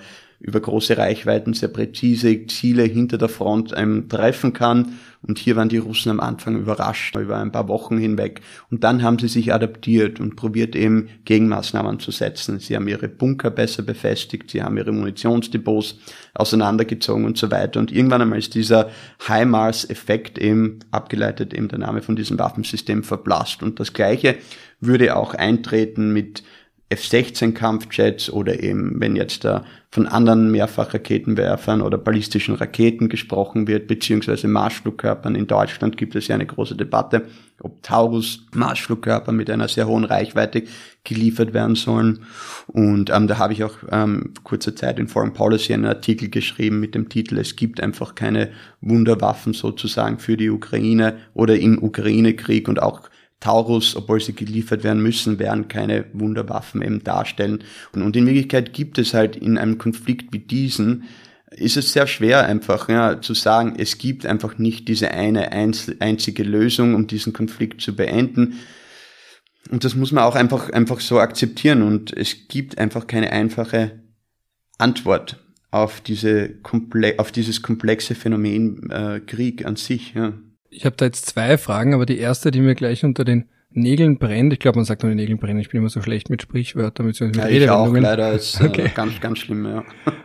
über große Reichweiten sehr präzise Ziele hinter der Front ähm, treffen kann. Und hier waren die Russen am Anfang überrascht, über ein paar Wochen hinweg. Und dann haben sie sich adaptiert und probiert eben Gegenmaßnahmen zu setzen. Sie haben ihre Bunker besser befestigt, sie haben ihre Munitionsdepots auseinandergezogen und so weiter. Und irgendwann einmal ist dieser HIMARS-Effekt eben, abgeleitet eben der Name von diesem Waffensystem, verblasst. Und das Gleiche würde auch eintreten mit F-16-Kampfjets oder eben, wenn jetzt da von anderen Mehrfachraketenwerfern oder ballistischen Raketen gesprochen wird, beziehungsweise Marschflugkörpern. In Deutschland gibt es ja eine große Debatte, ob Taurus Marschflugkörper mit einer sehr hohen Reichweite geliefert werden sollen. Und ähm, da habe ich auch ähm, kurzer Zeit in Foreign Policy einen Artikel geschrieben mit dem Titel Es gibt einfach keine Wunderwaffen sozusagen für die Ukraine oder im Ukraine-Krieg und auch Taurus, obwohl sie geliefert werden müssen, werden keine Wunderwaffen eben darstellen. Und, und in Wirklichkeit gibt es halt in einem Konflikt wie diesen, ist es sehr schwer einfach ja, zu sagen, es gibt einfach nicht diese eine einzige Lösung, um diesen Konflikt zu beenden. Und das muss man auch einfach, einfach so akzeptieren. Und es gibt einfach keine einfache Antwort auf, diese komple auf dieses komplexe Phänomen äh, Krieg an sich. Ja. Ich habe da jetzt zwei Fragen, aber die erste, die mir gleich unter den Nägeln brennt. Ich glaube, man sagt nur die Nägeln brennen. Ich bin immer so schlecht mit Sprichwörtern, mit, mit ja, ich auch leider. Ist äh, okay. ganz, ganz schlimm, ja.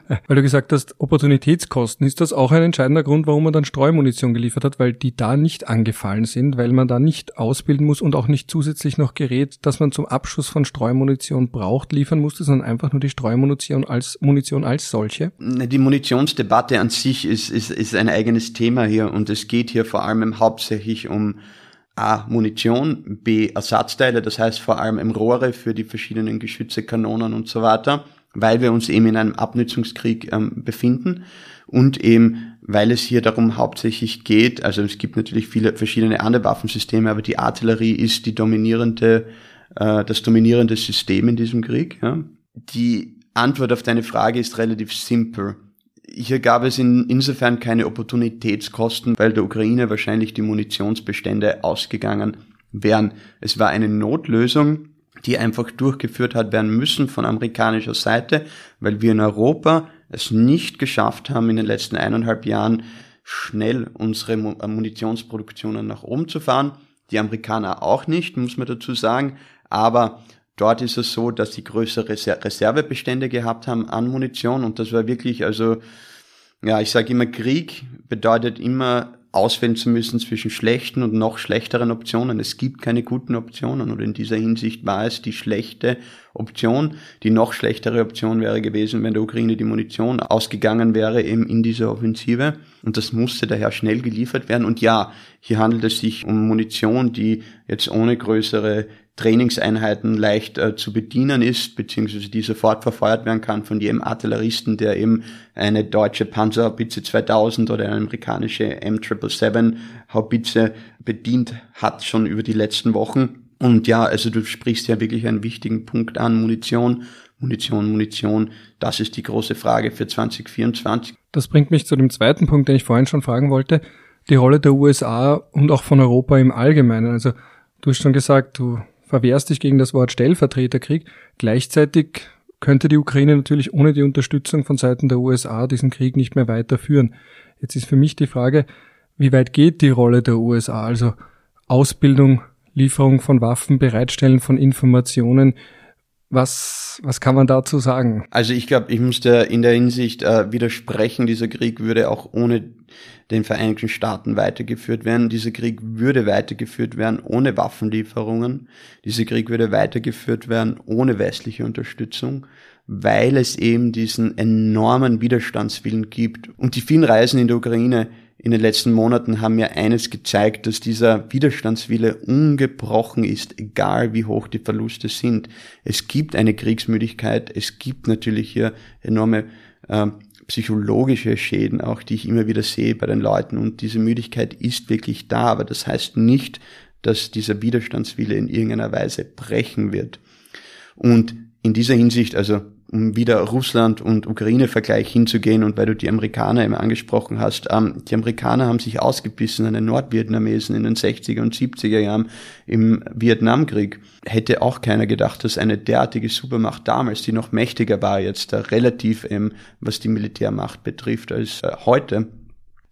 Weil du gesagt hast, Opportunitätskosten. Ist das auch ein entscheidender Grund, warum man dann Streumunition geliefert hat? Weil die da nicht angefallen sind, weil man da nicht ausbilden muss und auch nicht zusätzlich noch Gerät, das man zum Abschuss von Streumunition braucht, liefern musste, sondern einfach nur die Streumunition als Munition als solche? Die Munitionsdebatte an sich ist, ist, ist ein eigenes Thema hier und es geht hier vor allem hauptsächlich um A. Munition, B. Ersatzteile, das heißt vor allem im Rohre für die verschiedenen Geschütze, Kanonen und so weiter, weil wir uns eben in einem Abnützungskrieg ähm, befinden und eben weil es hier darum hauptsächlich geht, also es gibt natürlich viele verschiedene andere Waffensysteme, aber die Artillerie ist die dominierende, äh, das dominierende System in diesem Krieg. Ja. Die Antwort auf deine Frage ist relativ simpel. Hier gab es in, insofern keine Opportunitätskosten, weil der Ukraine wahrscheinlich die Munitionsbestände ausgegangen wären. Es war eine Notlösung, die einfach durchgeführt hat werden müssen von amerikanischer Seite, weil wir in Europa es nicht geschafft haben, in den letzten eineinhalb Jahren schnell unsere äh, Munitionsproduktionen nach oben zu fahren. Die Amerikaner auch nicht, muss man dazu sagen. Aber Dort ist es so, dass sie größere Reservebestände gehabt haben an Munition und das war wirklich, also, ja, ich sage immer, Krieg bedeutet immer auswählen zu müssen zwischen schlechten und noch schlechteren Optionen. Es gibt keine guten Optionen und in dieser Hinsicht war es die schlechte Option. Die noch schlechtere Option wäre gewesen, wenn der Ukraine die Munition ausgegangen wäre eben in dieser Offensive und das musste daher schnell geliefert werden. Und ja, hier handelt es sich um Munition, die jetzt ohne größere Trainingseinheiten leicht äh, zu bedienen ist, beziehungsweise die sofort verfeuert werden kann von jedem Artilleristen, der eben eine deutsche Panzerhaubitze 2000 oder eine amerikanische M777 Haubitze bedient hat, schon über die letzten Wochen. Und ja, also du sprichst ja wirklich einen wichtigen Punkt an, Munition. Munition, Munition, das ist die große Frage für 2024. Das bringt mich zu dem zweiten Punkt, den ich vorhin schon fragen wollte, die Rolle der USA und auch von Europa im Allgemeinen. Also du hast schon gesagt, du verwehrst dich gegen das Wort Stellvertreterkrieg. Gleichzeitig könnte die Ukraine natürlich ohne die Unterstützung von Seiten der USA diesen Krieg nicht mehr weiterführen. Jetzt ist für mich die Frage, wie weit geht die Rolle der USA? Also Ausbildung, Lieferung von Waffen, Bereitstellen von Informationen, was, was kann man dazu sagen? Also ich glaube, ich muss da in der Hinsicht äh, widersprechen, dieser Krieg würde auch ohne den Vereinigten Staaten weitergeführt werden. Dieser Krieg würde weitergeführt werden ohne Waffenlieferungen. Dieser Krieg würde weitergeführt werden ohne westliche Unterstützung, weil es eben diesen enormen Widerstandswillen gibt. Und die vielen Reisen in der Ukraine in den letzten Monaten haben mir eines gezeigt, dass dieser Widerstandswille ungebrochen ist, egal wie hoch die Verluste sind. Es gibt eine Kriegsmüdigkeit, es gibt natürlich hier enorme äh, psychologische Schäden auch, die ich immer wieder sehe bei den Leuten. Und diese Müdigkeit ist wirklich da, aber das heißt nicht, dass dieser Widerstandswille in irgendeiner Weise brechen wird. Und in dieser Hinsicht, also um wieder Russland und Ukraine-Vergleich hinzugehen und weil du die Amerikaner immer angesprochen hast, ähm, die Amerikaner haben sich ausgebissen an den Nordvietnamesen in den 60er und 70er Jahren im Vietnamkrieg. Hätte auch keiner gedacht, dass eine derartige Supermacht damals, die noch mächtiger war jetzt, relativ, ähm, was die Militärmacht betrifft, als äh, heute,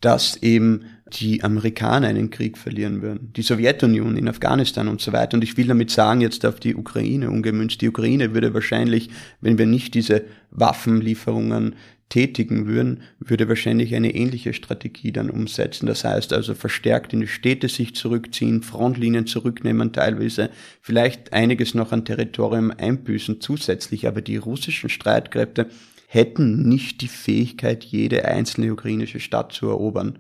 dass eben die Amerikaner einen Krieg verlieren würden, die Sowjetunion in Afghanistan und so weiter. Und ich will damit sagen, jetzt auf die Ukraine ungemünzt, die Ukraine würde wahrscheinlich, wenn wir nicht diese Waffenlieferungen tätigen würden, würde wahrscheinlich eine ähnliche Strategie dann umsetzen. Das heißt also verstärkt in die Städte sich zurückziehen, Frontlinien zurücknehmen teilweise, vielleicht einiges noch an Territorium einbüßen zusätzlich, aber die russischen Streitkräfte hätten nicht die Fähigkeit, jede einzelne ukrainische Stadt zu erobern.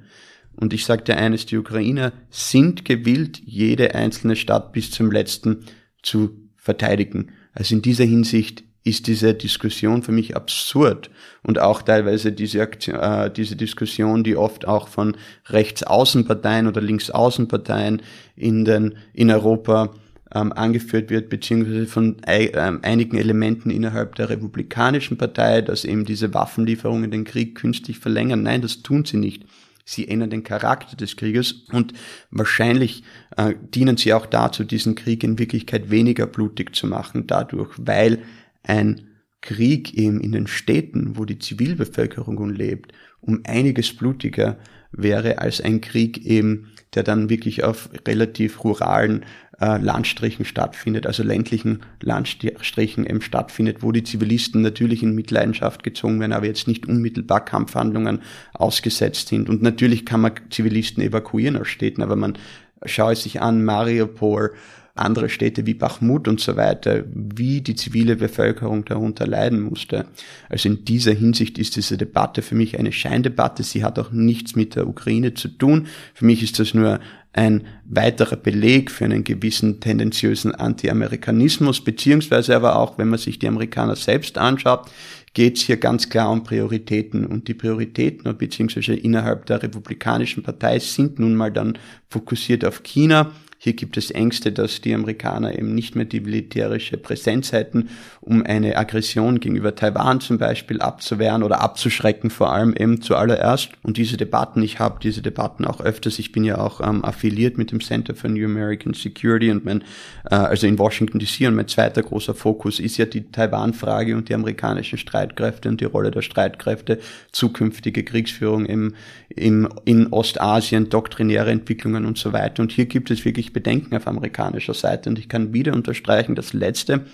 Und ich sagte eines, die Ukrainer sind gewillt, jede einzelne Stadt bis zum letzten zu verteidigen. Also in dieser Hinsicht ist diese Diskussion für mich absurd und auch teilweise diese, Aktion, äh, diese Diskussion, die oft auch von Rechtsaußenparteien oder Linksaußenparteien in den in Europa ähm, angeführt wird, beziehungsweise von äh, einigen Elementen innerhalb der Republikanischen Partei, dass eben diese Waffenlieferungen den Krieg künstlich verlängern. Nein, das tun sie nicht. Sie ändern den Charakter des Krieges und wahrscheinlich äh, dienen sie auch dazu, diesen Krieg in Wirklichkeit weniger blutig zu machen, dadurch, weil ein Krieg eben in den Städten, wo die Zivilbevölkerung lebt, um einiges blutiger wäre als ein Krieg eben, der dann wirklich auf relativ ruralen äh, Landstrichen stattfindet, also ländlichen Landstrichen eben stattfindet, wo die Zivilisten natürlich in Mitleidenschaft gezogen werden, aber jetzt nicht unmittelbar Kampfhandlungen ausgesetzt sind. Und natürlich kann man Zivilisten evakuieren aus Städten, aber man schaue sich an, Mariupol, andere Städte wie Bachmut und so weiter, wie die zivile Bevölkerung darunter leiden musste. Also in dieser Hinsicht ist diese Debatte für mich eine Scheindebatte. Sie hat auch nichts mit der Ukraine zu tun. Für mich ist das nur ein weiterer Beleg für einen gewissen tendenziösen Anti-Amerikanismus, beziehungsweise aber auch, wenn man sich die Amerikaner selbst anschaut, geht es hier ganz klar um Prioritäten. Und die Prioritäten, beziehungsweise innerhalb der Republikanischen Partei, sind nun mal dann fokussiert auf China hier gibt es Ängste, dass die Amerikaner eben nicht mehr die militärische Präsenz hätten, um eine Aggression gegenüber Taiwan zum Beispiel abzuwehren oder abzuschrecken, vor allem eben zuallererst. Und diese Debatten, ich habe diese Debatten auch öfters, ich bin ja auch ähm, affiliiert mit dem Center for New American Security und mein, äh, also in Washington DC und mein zweiter großer Fokus ist ja die Taiwan-Frage und die amerikanischen Streitkräfte und die Rolle der Streitkräfte, zukünftige Kriegsführung im, im, in Ostasien, doktrinäre Entwicklungen und so weiter. Und hier gibt es wirklich Bedenken auf amerikanischer Seite. Und ich kann wieder unterstreichen, das Letzte,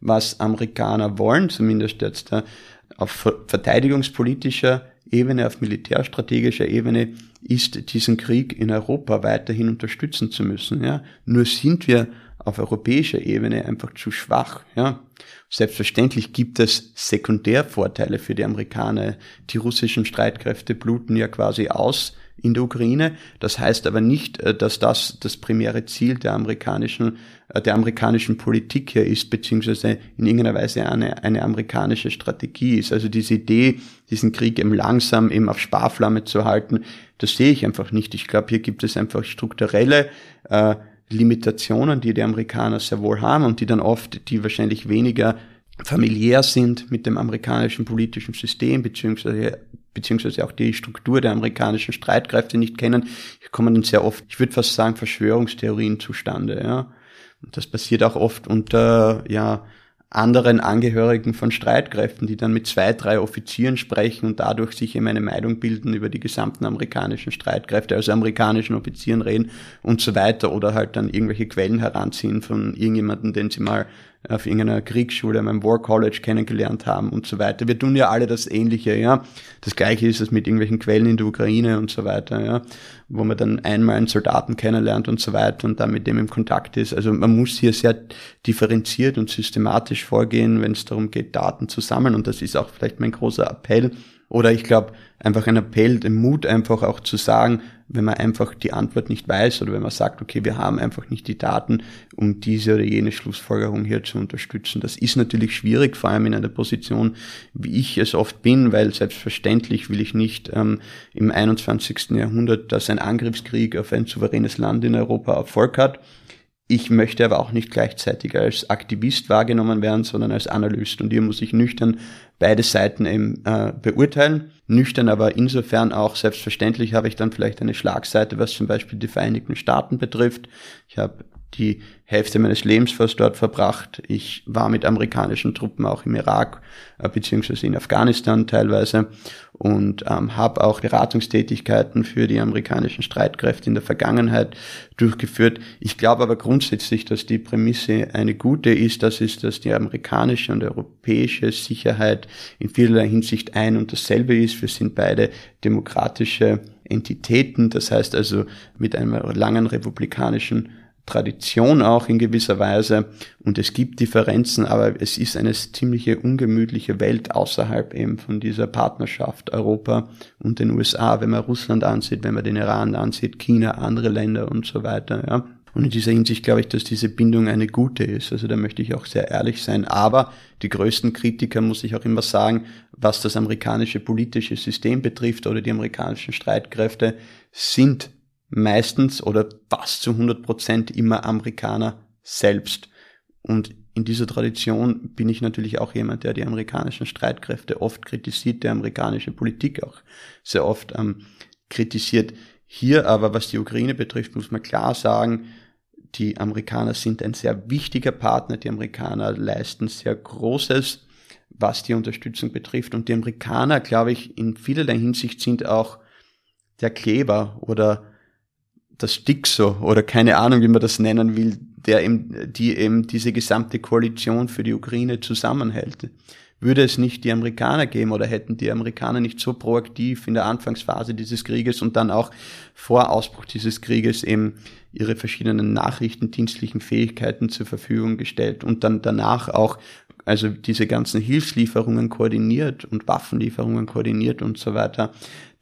was Amerikaner wollen, zumindest jetzt äh, auf verteidigungspolitischer Ebene, auf militärstrategischer Ebene, ist diesen Krieg in Europa weiterhin unterstützen zu müssen. Ja? Nur sind wir auf europäischer Ebene einfach zu schwach. Ja? Selbstverständlich gibt es Sekundärvorteile für die Amerikaner. Die russischen Streitkräfte bluten ja quasi aus in der Ukraine. Das heißt aber nicht, äh, dass das das primäre Ziel der amerikanischen, äh, der amerikanischen Politik hier ist, beziehungsweise in irgendeiner Weise eine, eine amerikanische Strategie ist. Also diese Idee, diesen Krieg eben langsam eben auf Sparflamme zu halten, das sehe ich einfach nicht. Ich glaube, hier gibt es einfach strukturelle äh, Limitationen, die die Amerikaner sehr wohl haben und die dann oft, die wahrscheinlich weniger familiär sind mit dem amerikanischen politischen System, beziehungsweise, beziehungsweise auch die Struktur der amerikanischen Streitkräfte nicht kennen, kommen dann sehr oft, ich würde fast sagen, Verschwörungstheorien zustande, ja. Und das passiert auch oft unter, ja, anderen Angehörigen von Streitkräften, die dann mit zwei, drei Offizieren sprechen und dadurch sich eben eine Meinung bilden über die gesamten amerikanischen Streitkräfte, also amerikanischen Offizieren reden und so weiter oder halt dann irgendwelche Quellen heranziehen von irgendjemanden, den sie mal auf irgendeiner Kriegsschule, meinem War College kennengelernt haben und so weiter. Wir tun ja alle das Ähnliche, ja. Das Gleiche ist es mit irgendwelchen Quellen in der Ukraine und so weiter, ja. Wo man dann einmal einen Soldaten kennenlernt und so weiter und dann mit dem im Kontakt ist. Also man muss hier sehr differenziert und systematisch vorgehen, wenn es darum geht, Daten zu sammeln. Und das ist auch vielleicht mein großer Appell Oder ich glaube, einfach ein Appell, den Mut einfach auch zu sagen, wenn man einfach die Antwort nicht weiß oder wenn man sagt, okay, wir haben einfach nicht die Daten, um diese oder jene Schlussfolgerung hier zu unterstützen. Das ist natürlich schwierig, vor allem in einer Position, wie ich es oft bin, weil selbstverständlich will ich nicht ähm, im 21. Jahrhundert, dass ein Angriffskrieg auf ein souveränes Land in Europa Erfolg hat. Ich möchte aber auch nicht gleichzeitig als Aktivist wahrgenommen werden, sondern als Analyst. Und hier muss ich nüchtern beide Seiten eben äh, beurteilen. Nüchtern, aber insofern auch selbstverständlich habe ich dann vielleicht eine Schlagseite, was zum Beispiel die Vereinigten Staaten betrifft. Ich habe die Hälfte meines Lebens fast dort verbracht. Ich war mit amerikanischen Truppen auch im Irak äh, beziehungsweise in Afghanistan teilweise und ähm, habe auch Beratungstätigkeiten für die amerikanischen Streitkräfte in der Vergangenheit durchgeführt. Ich glaube aber grundsätzlich, dass die Prämisse eine gute ist, das ist, dass die amerikanische und europäische Sicherheit in vielerlei Hinsicht ein und dasselbe ist. Wir sind beide demokratische Entitäten, das heißt also mit einem langen republikanischen Tradition auch in gewisser Weise und es gibt Differenzen, aber es ist eine ziemliche ungemütliche Welt außerhalb eben von dieser Partnerschaft Europa und den USA, wenn man Russland ansieht, wenn man den Iran ansieht, China, andere Länder und so weiter, ja. Und in dieser Hinsicht glaube ich, dass diese Bindung eine gute ist. Also da möchte ich auch sehr ehrlich sein. Aber die größten Kritiker muss ich auch immer sagen, was das amerikanische politische System betrifft oder die amerikanischen Streitkräfte, sind meistens oder fast zu 100 Prozent immer Amerikaner selbst. Und in dieser Tradition bin ich natürlich auch jemand, der die amerikanischen Streitkräfte oft kritisiert, der amerikanische Politik auch sehr oft ähm, kritisiert. Hier aber, was die Ukraine betrifft, muss man klar sagen, die Amerikaner sind ein sehr wichtiger Partner, die Amerikaner leisten sehr Großes, was die Unterstützung betrifft. Und die Amerikaner, glaube ich, in vielerlei Hinsicht sind auch der Kleber oder das Stixo oder keine Ahnung, wie man das nennen will, der eben, die eben diese gesamte Koalition für die Ukraine zusammenhält. Würde es nicht die Amerikaner geben oder hätten die Amerikaner nicht so proaktiv in der Anfangsphase dieses Krieges und dann auch vor Ausbruch dieses Krieges eben ihre verschiedenen nachrichtendienstlichen Fähigkeiten zur Verfügung gestellt und dann danach auch also diese ganzen Hilfslieferungen koordiniert und Waffenlieferungen koordiniert und so weiter,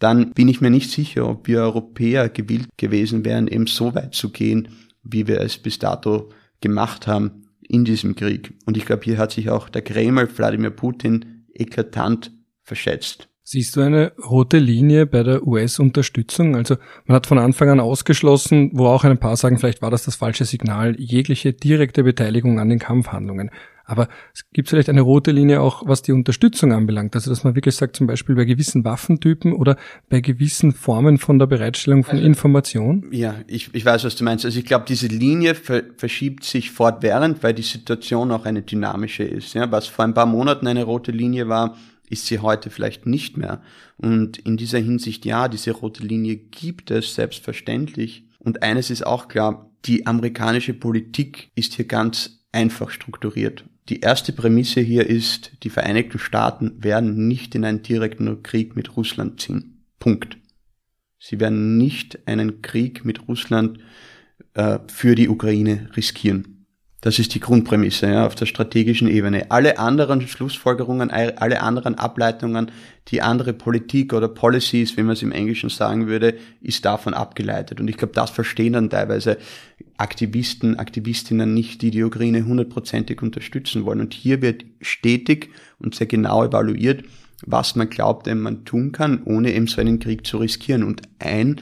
dann bin ich mir nicht sicher, ob wir Europäer gewillt gewesen wären, eben so weit zu gehen, wie wir es bis dato gemacht haben in diesem Krieg. Und ich glaube, hier hat sich auch der Kreml, Wladimir Putin, eklatant verschätzt. Siehst du eine rote Linie bei der US-Unterstützung? Also man hat von Anfang an ausgeschlossen, wo auch ein paar sagen, vielleicht war das das falsche Signal, jegliche direkte Beteiligung an den Kampfhandlungen. Aber es gibt vielleicht eine rote Linie auch, was die Unterstützung anbelangt. Also dass man wirklich sagt, zum Beispiel bei gewissen Waffentypen oder bei gewissen Formen von der Bereitstellung von also, Information. Ja, ich, ich weiß, was du meinst. Also ich glaube, diese Linie ver verschiebt sich fortwährend, weil die Situation auch eine dynamische ist. Ja, was vor ein paar Monaten eine rote Linie war, ist sie heute vielleicht nicht mehr. Und in dieser Hinsicht, ja, diese rote Linie gibt es selbstverständlich. Und eines ist auch klar, die amerikanische Politik ist hier ganz einfach strukturiert. Die erste Prämisse hier ist, die Vereinigten Staaten werden nicht in einen direkten Krieg mit Russland ziehen. Punkt. Sie werden nicht einen Krieg mit Russland äh, für die Ukraine riskieren. Das ist die Grundprämisse ja, auf der strategischen Ebene. Alle anderen Schlussfolgerungen, alle anderen Ableitungen, die andere Politik oder Policies, wie man es im Englischen sagen würde, ist davon abgeleitet. Und ich glaube, das verstehen dann teilweise Aktivisten, Aktivistinnen nicht, die die Ukraine hundertprozentig unterstützen wollen. Und hier wird stetig und sehr genau evaluiert, was man glaubt, man tun kann, ohne eben so einen Krieg zu riskieren. Und ein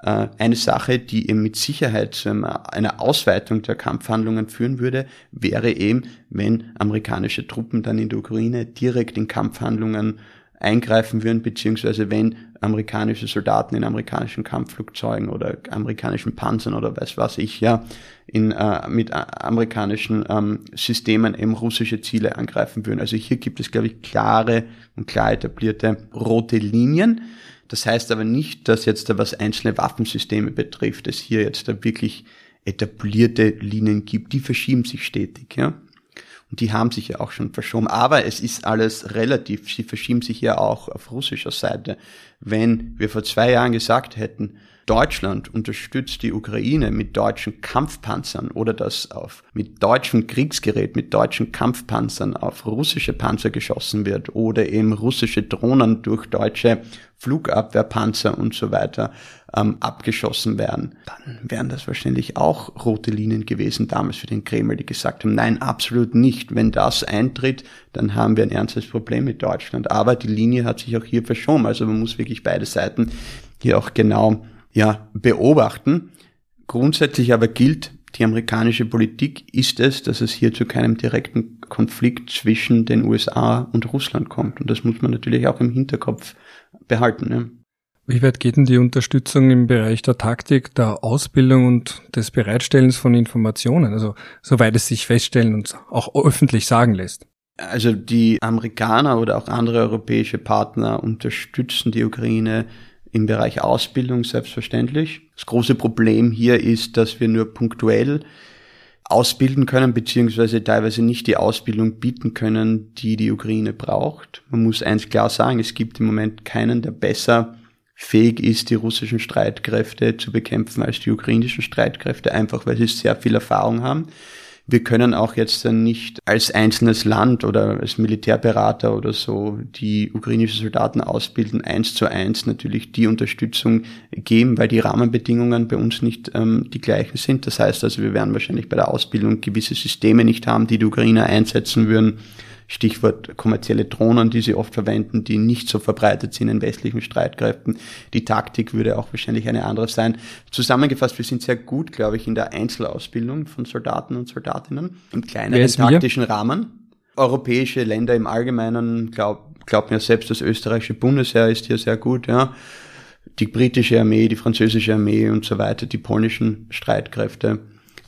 eine Sache, die eben mit Sicherheit zu einer Ausweitung der Kampfhandlungen führen würde, wäre eben, wenn amerikanische Truppen dann in der Ukraine direkt in Kampfhandlungen eingreifen würden, beziehungsweise wenn amerikanische Soldaten in amerikanischen Kampfflugzeugen oder amerikanischen Panzern oder weiß was ich ja in, äh, mit amerikanischen ähm, Systemen eben russische Ziele angreifen würden. Also hier gibt es, glaube ich, klare und klar etablierte rote Linien. Das heißt aber nicht, dass jetzt da was einzelne Waffensysteme betrifft, es hier jetzt da wirklich etablierte Linien gibt, die verschieben sich stetig, ja. Und die haben sich ja auch schon verschoben. Aber es ist alles relativ. Sie verschieben sich ja auch auf russischer Seite. Wenn wir vor zwei Jahren gesagt hätten, Deutschland unterstützt die Ukraine mit deutschen Kampfpanzern oder dass auf, mit deutschem Kriegsgerät, mit deutschen Kampfpanzern auf russische Panzer geschossen wird oder eben russische Drohnen durch deutsche Flugabwehrpanzer und so weiter ähm, abgeschossen werden, dann wären das wahrscheinlich auch rote Linien gewesen damals für den Kreml, die gesagt haben, nein, absolut nicht. Wenn das eintritt, dann haben wir ein ernstes Problem mit Deutschland. Aber die Linie hat sich auch hier verschoben. Also man muss wirklich beide Seiten hier auch genau ja, beobachten. Grundsätzlich aber gilt, die amerikanische Politik ist es, dass es hier zu keinem direkten Konflikt zwischen den USA und Russland kommt. Und das muss man natürlich auch im Hinterkopf behalten. Ne? Wie weit geht denn die Unterstützung im Bereich der Taktik, der Ausbildung und des Bereitstellens von Informationen? Also soweit es sich feststellen und auch öffentlich sagen lässt. Also die Amerikaner oder auch andere europäische Partner unterstützen die Ukraine im Bereich Ausbildung selbstverständlich. Das große Problem hier ist, dass wir nur punktuell ausbilden können, beziehungsweise teilweise nicht die Ausbildung bieten können, die die Ukraine braucht. Man muss eins klar sagen, es gibt im Moment keinen, der besser fähig ist, die russischen Streitkräfte zu bekämpfen als die ukrainischen Streitkräfte, einfach weil sie sehr viel Erfahrung haben. Wir können auch jetzt dann nicht als einzelnes Land oder als Militärberater oder so die ukrainischen Soldaten ausbilden, eins zu eins natürlich die Unterstützung geben, weil die Rahmenbedingungen bei uns nicht ähm, die gleichen sind. Das heißt also, wir werden wahrscheinlich bei der Ausbildung gewisse Systeme nicht haben, die die Ukrainer einsetzen würden Stichwort kommerzielle Drohnen, die sie oft verwenden, die nicht so verbreitet sind in westlichen Streitkräften. Die Taktik würde auch wahrscheinlich eine andere sein. Zusammengefasst, wir sind sehr gut, glaube ich, in der Einzelausbildung von Soldaten und Soldatinnen im kleineren taktischen wir? Rahmen. Europäische Länder im Allgemeinen, glaub, glaubt mir selbst, das österreichische Bundesheer ist hier sehr gut, ja die britische Armee, die französische Armee und so weiter, die polnischen Streitkräfte,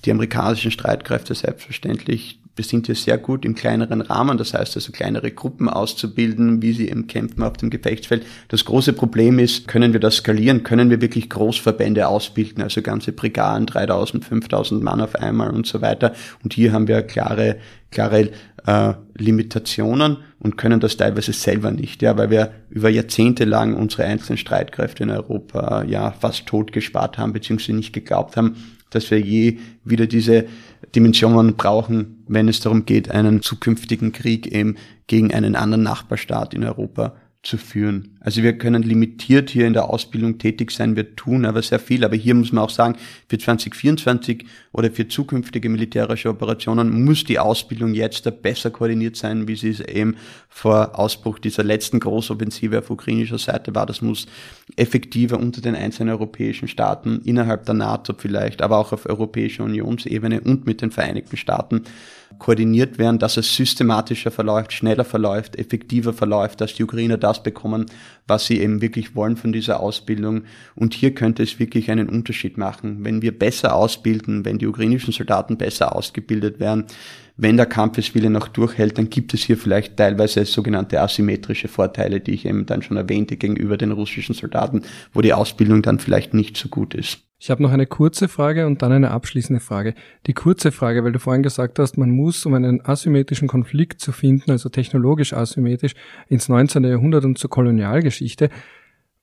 die amerikanischen Streitkräfte selbstverständlich, wir sind hier sehr gut im kleineren Rahmen, das heißt also kleinere Gruppen auszubilden, wie sie eben kämpfen auf dem Gefechtsfeld. Das große Problem ist, können wir das skalieren? Können wir wirklich Großverbände ausbilden, also ganze Brigaden, 3000, 5000 Mann auf einmal und so weiter? Und hier haben wir klare, klare äh, Limitationen und können das teilweise selber nicht, ja, weil wir über Jahrzehnte lang unsere einzelnen Streitkräfte in Europa ja fast tot gespart haben, beziehungsweise nicht geglaubt haben, dass wir je wieder diese Dimensionen brauchen, wenn es darum geht, einen zukünftigen Krieg eben gegen einen anderen Nachbarstaat in Europa zu führen. Also wir können limitiert hier in der Ausbildung tätig sein, wir tun aber sehr viel. Aber hier muss man auch sagen, für 2024 oder für zukünftige militärische Operationen muss die Ausbildung jetzt besser koordiniert sein, wie sie es eben vor Ausbruch dieser letzten Großoffensive auf ukrainischer Seite war. Das muss effektiver unter den einzelnen europäischen Staaten, innerhalb der NATO vielleicht, aber auch auf europäischer Unionsebene und mit den Vereinigten Staaten koordiniert werden, dass es systematischer verläuft, schneller verläuft, effektiver verläuft, dass die Ukrainer das bekommen, was sie eben wirklich wollen von dieser Ausbildung. Und hier könnte es wirklich einen Unterschied machen. Wenn wir besser ausbilden, wenn die ukrainischen Soldaten besser ausgebildet werden, wenn der Kampfeswille noch durchhält, dann gibt es hier vielleicht teilweise sogenannte asymmetrische Vorteile, die ich eben dann schon erwähnte gegenüber den russischen Soldaten, wo die Ausbildung dann vielleicht nicht so gut ist. Ich habe noch eine kurze Frage und dann eine abschließende Frage. Die kurze Frage, weil du vorhin gesagt hast, man muss, um einen asymmetrischen Konflikt zu finden, also technologisch asymmetrisch, ins 19. Jahrhundert und zur Kolonialgeschichte.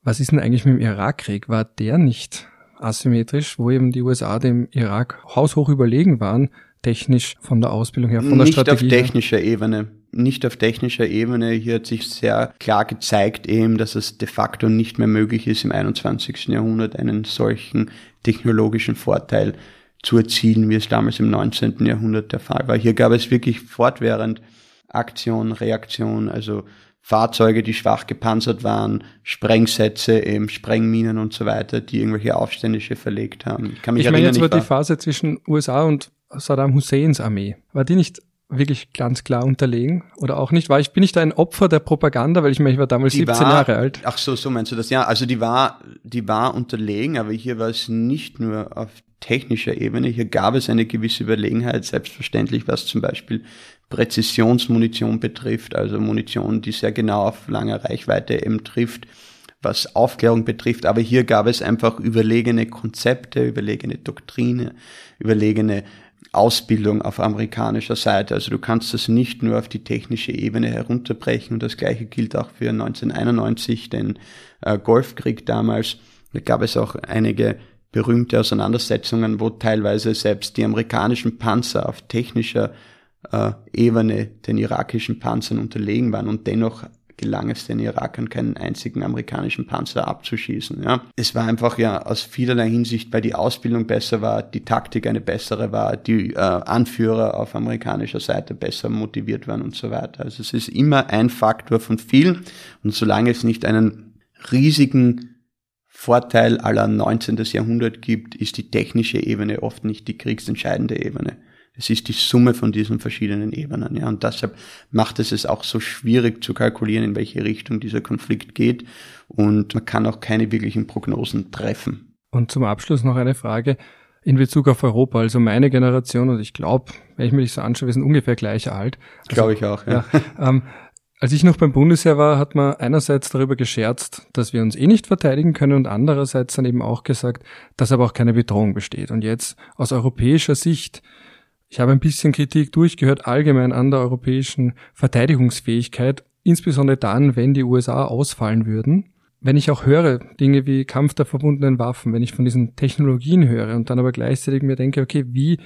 Was ist denn eigentlich mit dem Irakkrieg? War der nicht asymmetrisch, wo eben die USA dem Irak haushoch überlegen waren, technisch von der Ausbildung her, von der nicht Strategie Nicht auf technischer her? Ebene nicht auf technischer Ebene. Hier hat sich sehr klar gezeigt eben, dass es de facto nicht mehr möglich ist, im 21. Jahrhundert einen solchen technologischen Vorteil zu erzielen, wie es damals im 19. Jahrhundert der Fall war. Hier gab es wirklich fortwährend Aktion, Reaktion, also Fahrzeuge, die schwach gepanzert waren, Sprengsätze, eben Sprengminen und so weiter, die irgendwelche Aufständische verlegt haben. Ich, kann mich ich meine, jetzt war die Phase zwischen USA und Saddam Husseins Armee. War die nicht wirklich ganz klar unterlegen oder auch nicht? War ich, bin ich da ein Opfer der Propaganda, weil ich meine, ich war damals die 17 war, Jahre alt. Ach so, so meinst du das? Ja, also die war, die war unterlegen, aber hier war es nicht nur auf technischer Ebene. Hier gab es eine gewisse Überlegenheit, selbstverständlich, was zum Beispiel Präzisionsmunition betrifft, also Munition, die sehr genau auf lange Reichweite eben trifft, was Aufklärung betrifft. Aber hier gab es einfach überlegene Konzepte, überlegene Doktrine, überlegene Ausbildung auf amerikanischer Seite. Also du kannst das nicht nur auf die technische Ebene herunterbrechen und das gleiche gilt auch für 1991, den äh, Golfkrieg damals. Da gab es auch einige berühmte Auseinandersetzungen, wo teilweise selbst die amerikanischen Panzer auf technischer äh, Ebene den irakischen Panzern unterlegen waren und dennoch gelang es den Irakern, keinen einzigen amerikanischen Panzer abzuschießen. Ja. Es war einfach ja aus vielerlei Hinsicht, weil die Ausbildung besser war, die Taktik eine bessere war, die äh, Anführer auf amerikanischer Seite besser motiviert waren und so weiter. Also es ist immer ein Faktor von vielen und solange es nicht einen riesigen Vorteil aller 19. Jahrhundert gibt, ist die technische Ebene oft nicht die kriegsentscheidende Ebene. Es ist die Summe von diesen verschiedenen Ebenen. Ja, und deshalb macht es es auch so schwierig zu kalkulieren, in welche Richtung dieser Konflikt geht. Und man kann auch keine wirklichen Prognosen treffen. Und zum Abschluss noch eine Frage in Bezug auf Europa. Also meine Generation, und ich glaube, wenn ich mir das so anschaue, wir sind ungefähr gleich alt. Also, glaube ich auch, ja. ja ähm, als ich noch beim Bundesheer war, hat man einerseits darüber gescherzt, dass wir uns eh nicht verteidigen können und andererseits dann eben auch gesagt, dass aber auch keine Bedrohung besteht. Und jetzt aus europäischer Sicht ich habe ein bisschen Kritik durchgehört allgemein an der europäischen Verteidigungsfähigkeit, insbesondere dann, wenn die USA ausfallen würden. Wenn ich auch höre, Dinge wie Kampf der verbundenen Waffen, wenn ich von diesen Technologien höre und dann aber gleichzeitig mir denke, okay, wie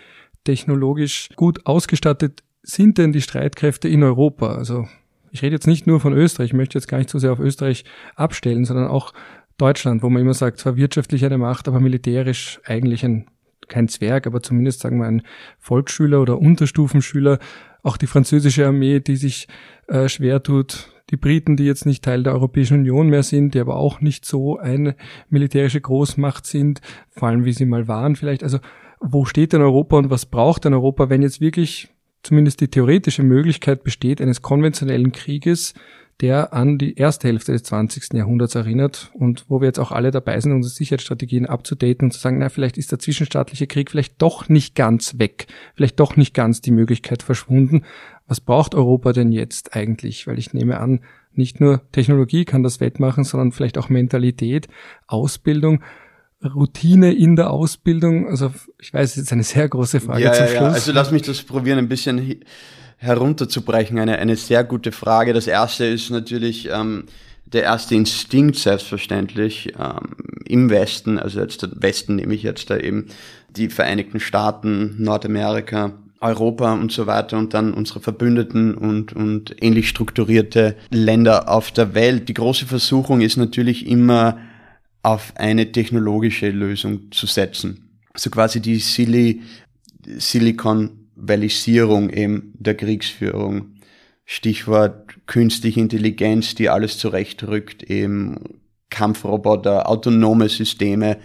technologisch gut ausgestattet sind denn die Streitkräfte in Europa? Also ich rede jetzt nicht nur von Österreich, ich möchte jetzt gar nicht so sehr auf Österreich abstellen, sondern auch Deutschland, wo man immer sagt, zwar wirtschaftlich eine Macht, aber militärisch eigentlich ein kein Zwerg, aber zumindest sagen wir ein Volksschüler oder Unterstufenschüler, auch die französische Armee, die sich äh, schwer tut, die Briten, die jetzt nicht Teil der Europäischen Union mehr sind, die aber auch nicht so eine militärische Großmacht sind, vor allem wie sie mal waren vielleicht. Also wo steht denn Europa und was braucht denn Europa, wenn jetzt wirklich zumindest die theoretische Möglichkeit besteht eines konventionellen Krieges, der an die erste Hälfte des 20. Jahrhunderts erinnert und wo wir jetzt auch alle dabei sind, unsere Sicherheitsstrategien abzudaten und zu sagen, na, vielleicht ist der zwischenstaatliche Krieg vielleicht doch nicht ganz weg, vielleicht doch nicht ganz die Möglichkeit verschwunden. Was braucht Europa denn jetzt eigentlich? Weil ich nehme an, nicht nur Technologie kann das wettmachen, sondern vielleicht auch Mentalität, Ausbildung. Routine in der Ausbildung? Also ich weiß, es ist eine sehr große Frage ja, zum Schluss. Ja. Also lass mich das probieren, ein bisschen herunterzubrechen, eine, eine sehr gute Frage. Das erste ist natürlich ähm, der erste Instinkt selbstverständlich ähm, im Westen, also jetzt der Westen nehme ich jetzt da eben die Vereinigten Staaten, Nordamerika, Europa und so weiter und dann unsere Verbündeten und, und ähnlich strukturierte Länder auf der Welt. Die große Versuchung ist natürlich immer auf eine technologische Lösung zu setzen. Also quasi die Sili Silicon Valisierung eben der Kriegsführung. Stichwort künstliche Intelligenz, die alles zurechtrückt, eben Kampfroboter, autonome Systeme,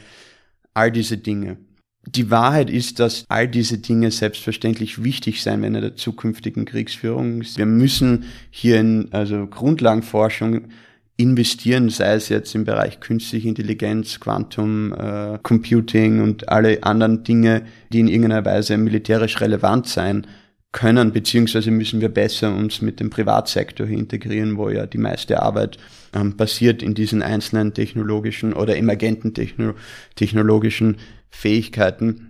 all diese Dinge. Die Wahrheit ist, dass all diese Dinge selbstverständlich wichtig sein werden in der zukünftigen Kriegsführung. Wir müssen hier in also Grundlagenforschung investieren, sei es jetzt im Bereich künstliche Intelligenz, Quantum äh, Computing und alle anderen Dinge, die in irgendeiner Weise militärisch relevant sein können, beziehungsweise müssen wir besser uns mit dem Privatsektor integrieren, wo ja die meiste Arbeit ähm, passiert in diesen einzelnen technologischen oder emergenten techno technologischen Fähigkeiten.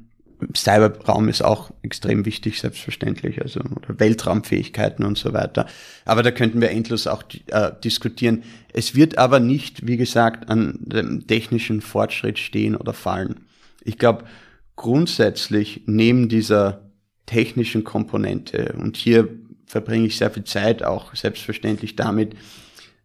Cyberraum ist auch extrem wichtig, selbstverständlich, also oder Weltraumfähigkeiten und so weiter. Aber da könnten wir endlos auch äh, diskutieren. Es wird aber nicht, wie gesagt, an dem technischen Fortschritt stehen oder fallen. Ich glaube, grundsätzlich neben dieser technischen Komponente, und hier verbringe ich sehr viel Zeit auch selbstverständlich damit,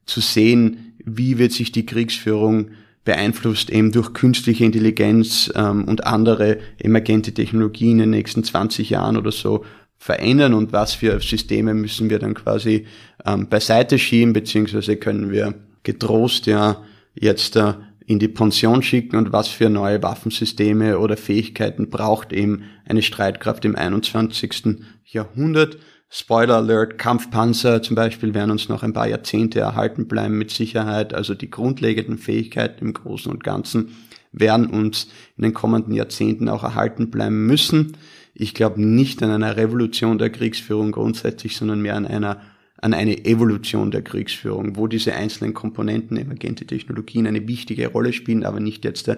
zu sehen, wie wird sich die Kriegsführung beeinflusst eben durch künstliche Intelligenz ähm, und andere emergente Technologien in den nächsten 20 Jahren oder so verändern und was für Systeme müssen wir dann quasi ähm, beiseite schieben, beziehungsweise können wir getrost ja jetzt äh, in die Pension schicken und was für neue Waffensysteme oder Fähigkeiten braucht eben eine Streitkraft im 21. Jahrhundert. Spoiler Alert, Kampfpanzer zum Beispiel werden uns noch ein paar Jahrzehnte erhalten bleiben mit Sicherheit. Also die grundlegenden Fähigkeiten im Großen und Ganzen werden uns in den kommenden Jahrzehnten auch erhalten bleiben müssen. Ich glaube nicht an einer Revolution der Kriegsführung grundsätzlich, sondern mehr an einer an eine Evolution der Kriegsführung, wo diese einzelnen Komponenten, emergente Technologien eine wichtige Rolle spielen, aber nicht jetzt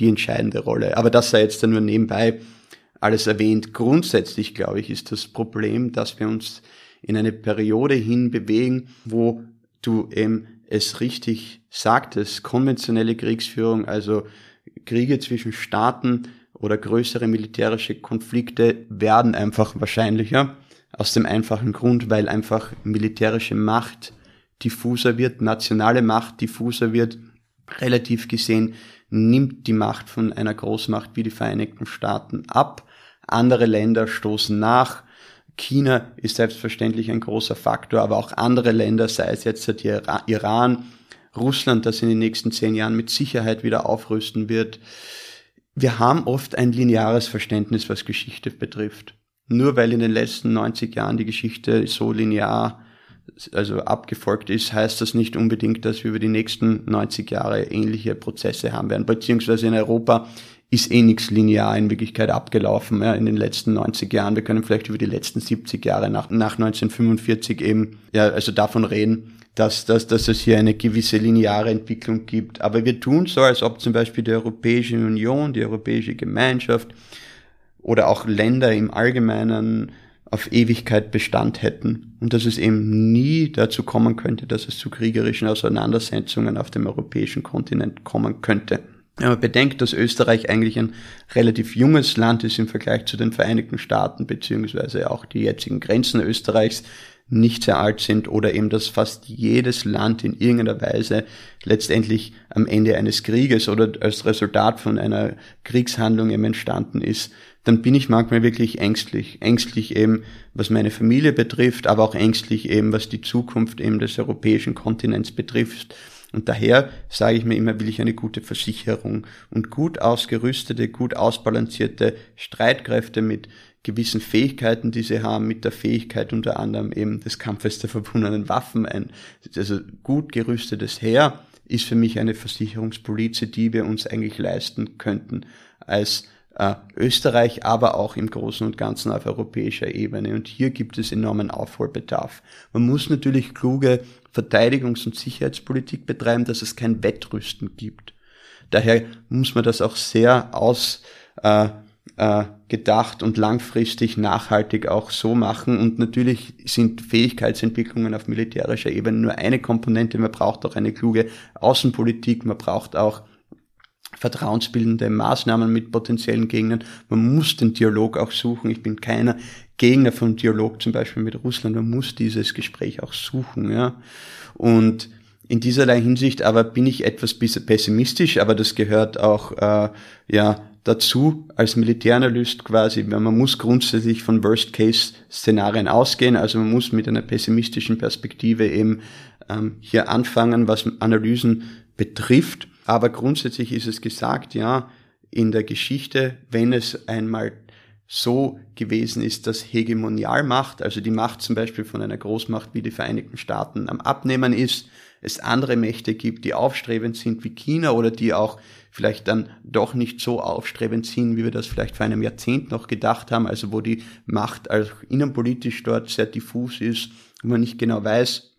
die entscheidende Rolle. Aber das sei jetzt nur nebenbei alles erwähnt. Grundsätzlich, glaube ich, ist das Problem, dass wir uns in eine Periode hin bewegen, wo du eben es richtig sagtest, konventionelle Kriegsführung, also Kriege zwischen Staaten oder größere militärische Konflikte werden einfach wahrscheinlicher. Aus dem einfachen Grund, weil einfach militärische Macht diffuser wird, nationale Macht diffuser wird. Relativ gesehen nimmt die Macht von einer Großmacht wie die Vereinigten Staaten ab. Andere Länder stoßen nach. China ist selbstverständlich ein großer Faktor, aber auch andere Länder, sei es jetzt der Iran, Russland, das in den nächsten zehn Jahren mit Sicherheit wieder aufrüsten wird. Wir haben oft ein lineares Verständnis, was Geschichte betrifft. Nur weil in den letzten 90 Jahren die Geschichte so linear also abgefolgt ist, heißt das nicht unbedingt, dass wir über die nächsten 90 Jahre ähnliche Prozesse haben werden. Beziehungsweise in Europa ist eh nichts linear in Wirklichkeit abgelaufen ja, in den letzten 90 Jahren. Wir können vielleicht über die letzten 70 Jahre nach, nach 1945 eben, ja, also davon reden, dass, dass, dass es hier eine gewisse lineare Entwicklung gibt. Aber wir tun so, als ob zum Beispiel die Europäische Union, die Europäische Gemeinschaft oder auch Länder im Allgemeinen auf Ewigkeit Bestand hätten und dass es eben nie dazu kommen könnte, dass es zu kriegerischen Auseinandersetzungen auf dem europäischen Kontinent kommen könnte. Wenn man bedenkt, dass Österreich eigentlich ein relativ junges Land ist im Vergleich zu den Vereinigten Staaten, beziehungsweise auch die jetzigen Grenzen Österreichs nicht sehr alt sind oder eben, dass fast jedes Land in irgendeiner Weise letztendlich am Ende eines Krieges oder als Resultat von einer Kriegshandlung eben entstanden ist, dann bin ich manchmal wirklich ängstlich. Ängstlich eben, was meine Familie betrifft, aber auch ängstlich eben, was die Zukunft eben des europäischen Kontinents betrifft. Und daher sage ich mir immer, will ich eine gute Versicherung und gut ausgerüstete, gut ausbalancierte Streitkräfte mit gewissen Fähigkeiten, die sie haben, mit der Fähigkeit unter anderem eben des Kampfes der verbundenen Waffen, ein also gut gerüstetes Heer, ist für mich eine Versicherungspolize, die wir uns eigentlich leisten könnten als äh, Österreich, aber auch im Großen und Ganzen auf europäischer Ebene. Und hier gibt es enormen Aufholbedarf. Man muss natürlich kluge Verteidigungs- und Sicherheitspolitik betreiben, dass es kein Wettrüsten gibt. Daher muss man das auch sehr aus äh, äh, gedacht und langfristig nachhaltig auch so machen. Und natürlich sind Fähigkeitsentwicklungen auf militärischer Ebene nur eine Komponente. Man braucht auch eine kluge Außenpolitik, man braucht auch vertrauensbildende Maßnahmen mit potenziellen Gegnern. Man muss den Dialog auch suchen. Ich bin keiner Gegner vom Dialog zum Beispiel mit Russland. Man muss dieses Gespräch auch suchen, ja. Und in dieserlei Hinsicht aber bin ich etwas pessimistisch, aber das gehört auch äh, ja dazu als Militäranalyst quasi. Man muss grundsätzlich von Worst-Case-Szenarien ausgehen, also man muss mit einer pessimistischen Perspektive eben ähm, hier anfangen, was Analysen betrifft. Aber grundsätzlich ist es gesagt, ja, in der Geschichte, wenn es einmal so gewesen ist, dass Hegemonialmacht, also die Macht zum Beispiel von einer Großmacht wie die Vereinigten Staaten am Abnehmen ist, es andere Mächte gibt, die aufstrebend sind wie China oder die auch vielleicht dann doch nicht so aufstrebend sind, wie wir das vielleicht vor einem Jahrzehnt noch gedacht haben, also wo die Macht auch innenpolitisch dort sehr diffus ist, wo man nicht genau weiß,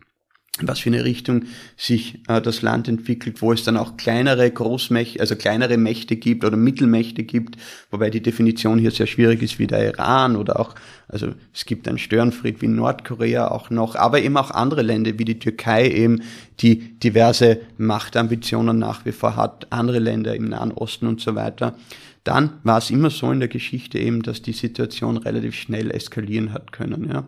was für eine Richtung sich äh, das Land entwickelt, wo es dann auch kleinere Großmächte, also kleinere Mächte gibt oder Mittelmächte gibt, wobei die Definition hier sehr schwierig ist wie der Iran oder auch, also es gibt einen Störenfried wie Nordkorea auch noch, aber eben auch andere Länder wie die Türkei eben, die diverse Machtambitionen nach wie vor hat, andere Länder im Nahen Osten und so weiter dann war es immer so in der Geschichte eben, dass die Situation relativ schnell eskalieren hat können, ja,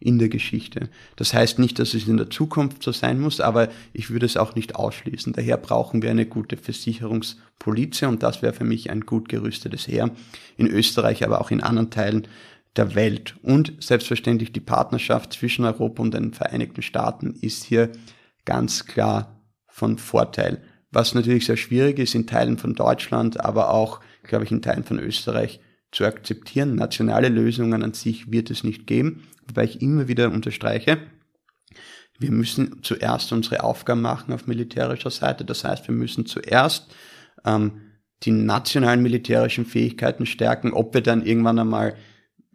in der Geschichte. Das heißt nicht, dass es in der Zukunft so sein muss, aber ich würde es auch nicht ausschließen. Daher brauchen wir eine gute Versicherungspolizei und das wäre für mich ein gut gerüstetes Heer in Österreich, aber auch in anderen Teilen der Welt. Und selbstverständlich die Partnerschaft zwischen Europa und den Vereinigten Staaten ist hier ganz klar von Vorteil. Was natürlich sehr schwierig ist in Teilen von Deutschland, aber auch glaube ich, in Teilen von Österreich zu akzeptieren. Nationale Lösungen an sich wird es nicht geben, wobei ich immer wieder unterstreiche, wir müssen zuerst unsere Aufgaben machen auf militärischer Seite. Das heißt, wir müssen zuerst ähm, die nationalen militärischen Fähigkeiten stärken, ob wir dann irgendwann einmal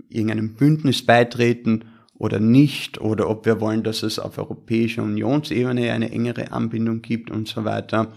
irgendeinem Bündnis beitreten oder nicht, oder ob wir wollen, dass es auf europäischer Unionsebene eine engere Anbindung gibt und so weiter.